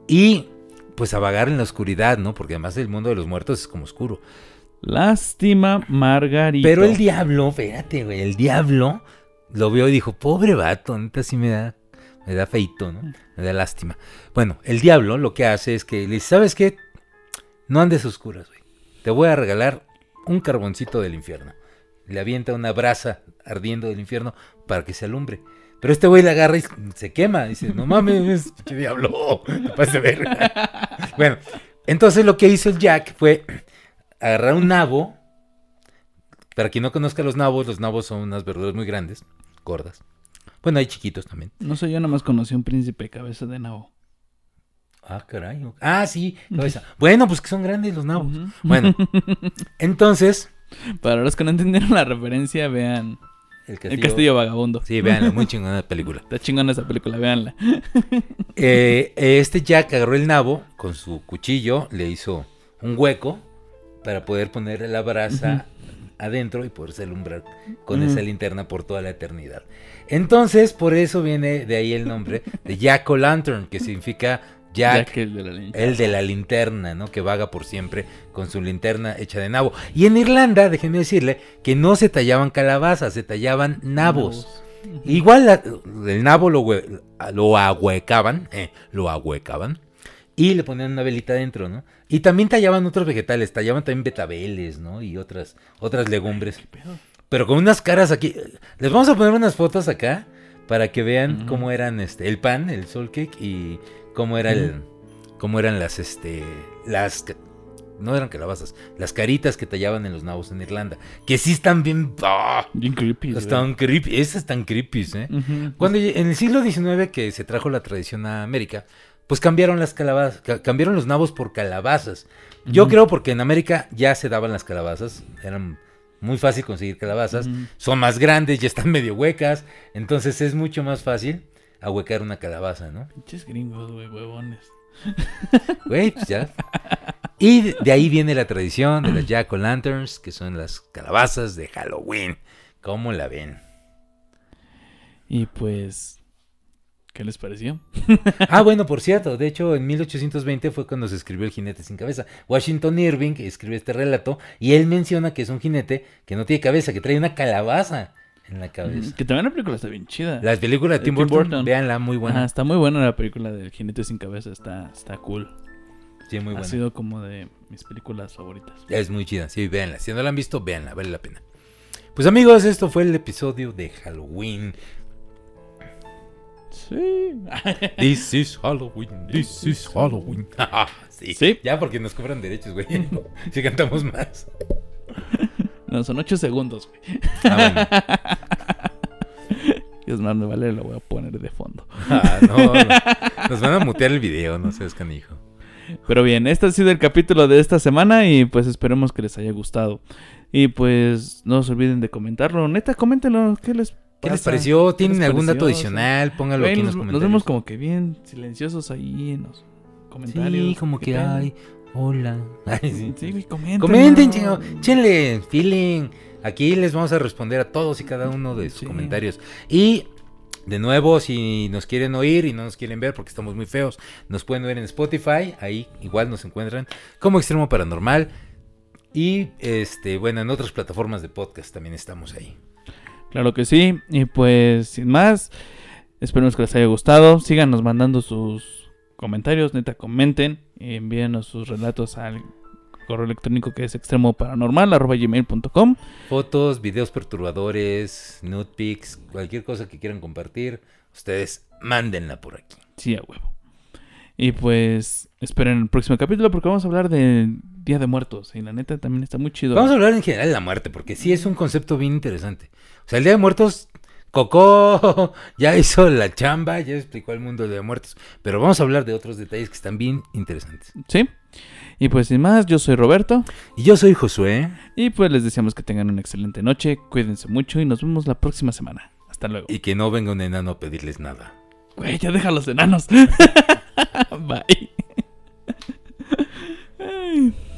Y pues a vagar en la oscuridad, ¿no? Porque además el mundo de los muertos es como oscuro. Lástima, Margarito. Pero el diablo, espérate, güey, el diablo lo vio y dijo, pobre vato, neta sí me da, me da feito, ¿no? Me da lástima. Bueno, el diablo lo que hace es que le dice, ¿sabes qué? No andes a oscuras, güey. Te voy a regalar un carboncito del infierno. Le avienta una brasa ardiendo del infierno para que se alumbre. Pero este güey le agarra y se quema. Dice, no mames, qué diablo. pases de verga". bueno, entonces lo que hizo el Jack fue agarrar un nabo. Para quien no conozca los nabos, los nabos son unas verduras muy grandes, gordas. Bueno, hay chiquitos también. No sé, yo nomás conocí un príncipe cabeza de nabo. Ah, caray. Ah, sí, cabeza. Bueno, pues que son grandes los nabos. Bueno, entonces, Para los que no entendieron la referencia, vean el castillo. El Castillo Vagabundo. Sí, vean, muy chingona la película. Está chingona esa película, véanla. Eh, este Jack agarró el nabo con su cuchillo, le hizo un hueco para poder poner la brasa adentro y poderse alumbrar con esa linterna por toda la eternidad. Entonces, por eso viene de ahí el nombre de Jack o Lantern, que significa Jack, Jack el de la el de la linterna, ¿no? Que vaga por siempre con su linterna hecha de nabo. Y en Irlanda, déjenme decirle, que no se tallaban calabazas, se tallaban nabos. Igual la- el nabo lo, lo ahuecaban, eh, lo ahuecaban y le ponían una velita dentro, ¿no? Y también tallaban otros vegetales, tallaban también betabeles, ¿no? Y otras, otras legumbres. Pero con unas caras aquí. Les vamos a poner unas fotos acá para que vean cómo eran este, el pan, el soul cake y cómo era el, cómo eran las, este, las, no eran calabazas, las caritas que tallaban en los nabos en Irlanda, que sí están bien, ¡ah! Bien creepy. están creepy, esas están creepy, ¿eh? Cuando en el siglo XIX que se trajo la tradición a América, pues cambiaron las calabazas, ca- cambiaron los nabos por calabazas. Yo creo porque en América ya se daban las calabazas, eran muy fácil conseguir calabazas, son más grandes, ya están medio huecas, entonces es mucho más fácil ahuecar una calabaza, ¿no? Pinches gringos, güey, huevones. Güey, pues ya. Y de- ahí viene la tradición de las Jack o Lanterns, que son las calabazas de Halloween. ¿Cómo la ven? Y pues, ¿qué les pareció? Ah, bueno, por cierto, de hecho en 1820 fue cuando se escribió El jinete sin cabeza. Washington Irving escribe este relato y él menciona que es un jinete que no tiene cabeza, que trae una calabaza en la cabeza. Que también la película está bien chida. La película de Tim Tim Burton, Burton. véanla, muy Ajá, buena. está muy buena la película del jinete sin cabeza, está, está cool. Sí, muy ha buena. sido como de mis películas favoritas. Es muy chida, sí, véanla. Si no la han visto, véanla, vale la pena. Pues amigos, esto fue el episodio de Halloween. Sí. This is Halloween, this is Halloween. sí, Sí. ya porque nos cobran derechos, güey. si cantamos más. No, son ocho segundos, güey. Ah, bueno. Dios mío, me vale, lo voy a poner de fondo. Ah, no, no. Nos van a mutear el video, no seas canijo. Pero bien, este ha sido el capítulo de esta semana y pues esperemos que les haya gustado. Y pues no se olviden de comentarlo. Neta, coméntenlo. ¿Qué les ¿Qué les pareció? ¿Qué ¿Tienen les algún dato adicional? Póngalo Güey, aquí en nos, los nos comentarios. vemos como que bien silenciosos ahí en los comentarios. Sí, como ¿Qué que hay. Hola. Ay, sí. Sí, comenten. Comenten, ¿no? Échenle feeling. Aquí les vamos a responder a todos y cada uno de sus Sí. comentarios. Y de nuevo, si nos quieren oír y no nos quieren ver porque estamos muy feos, nos pueden ver en Spotify. Ahí igual nos encuentran como Extremo Paranormal. Y este, bueno, en otras plataformas de podcast también estamos ahí. Claro que sí. Y pues, sin más, esperemos que les haya gustado. Síganos mandando sus comentarios, neta, comenten. Envíenos sus relatos al correo electrónico que es extremoparanormal.gmail.com Fotos, videos perturbadores, nude pics, cualquier cosa que quieran compartir, ustedes mándenla por aquí. Sí, a huevo. Y pues, esperen el próximo capítulo porque vamos a hablar de Día de Muertos. Y la neta también está muy chido. Vamos a hablar en general de la muerte, porque sí es un concepto bien interesante. O sea, el Día de Muertos, Coco ya hizo la chamba, ya explicó el mundo de muertos, pero vamos a hablar de otros detalles que están bien interesantes. Sí. Y pues sin más, yo soy Roberto. Y yo soy Josué. Y pues les deseamos que tengan una excelente noche, cuídense mucho y nos vemos la próxima semana. Hasta luego. Y que no venga un enano a pedirles nada. Güey, ya deja a los enanos. Bye.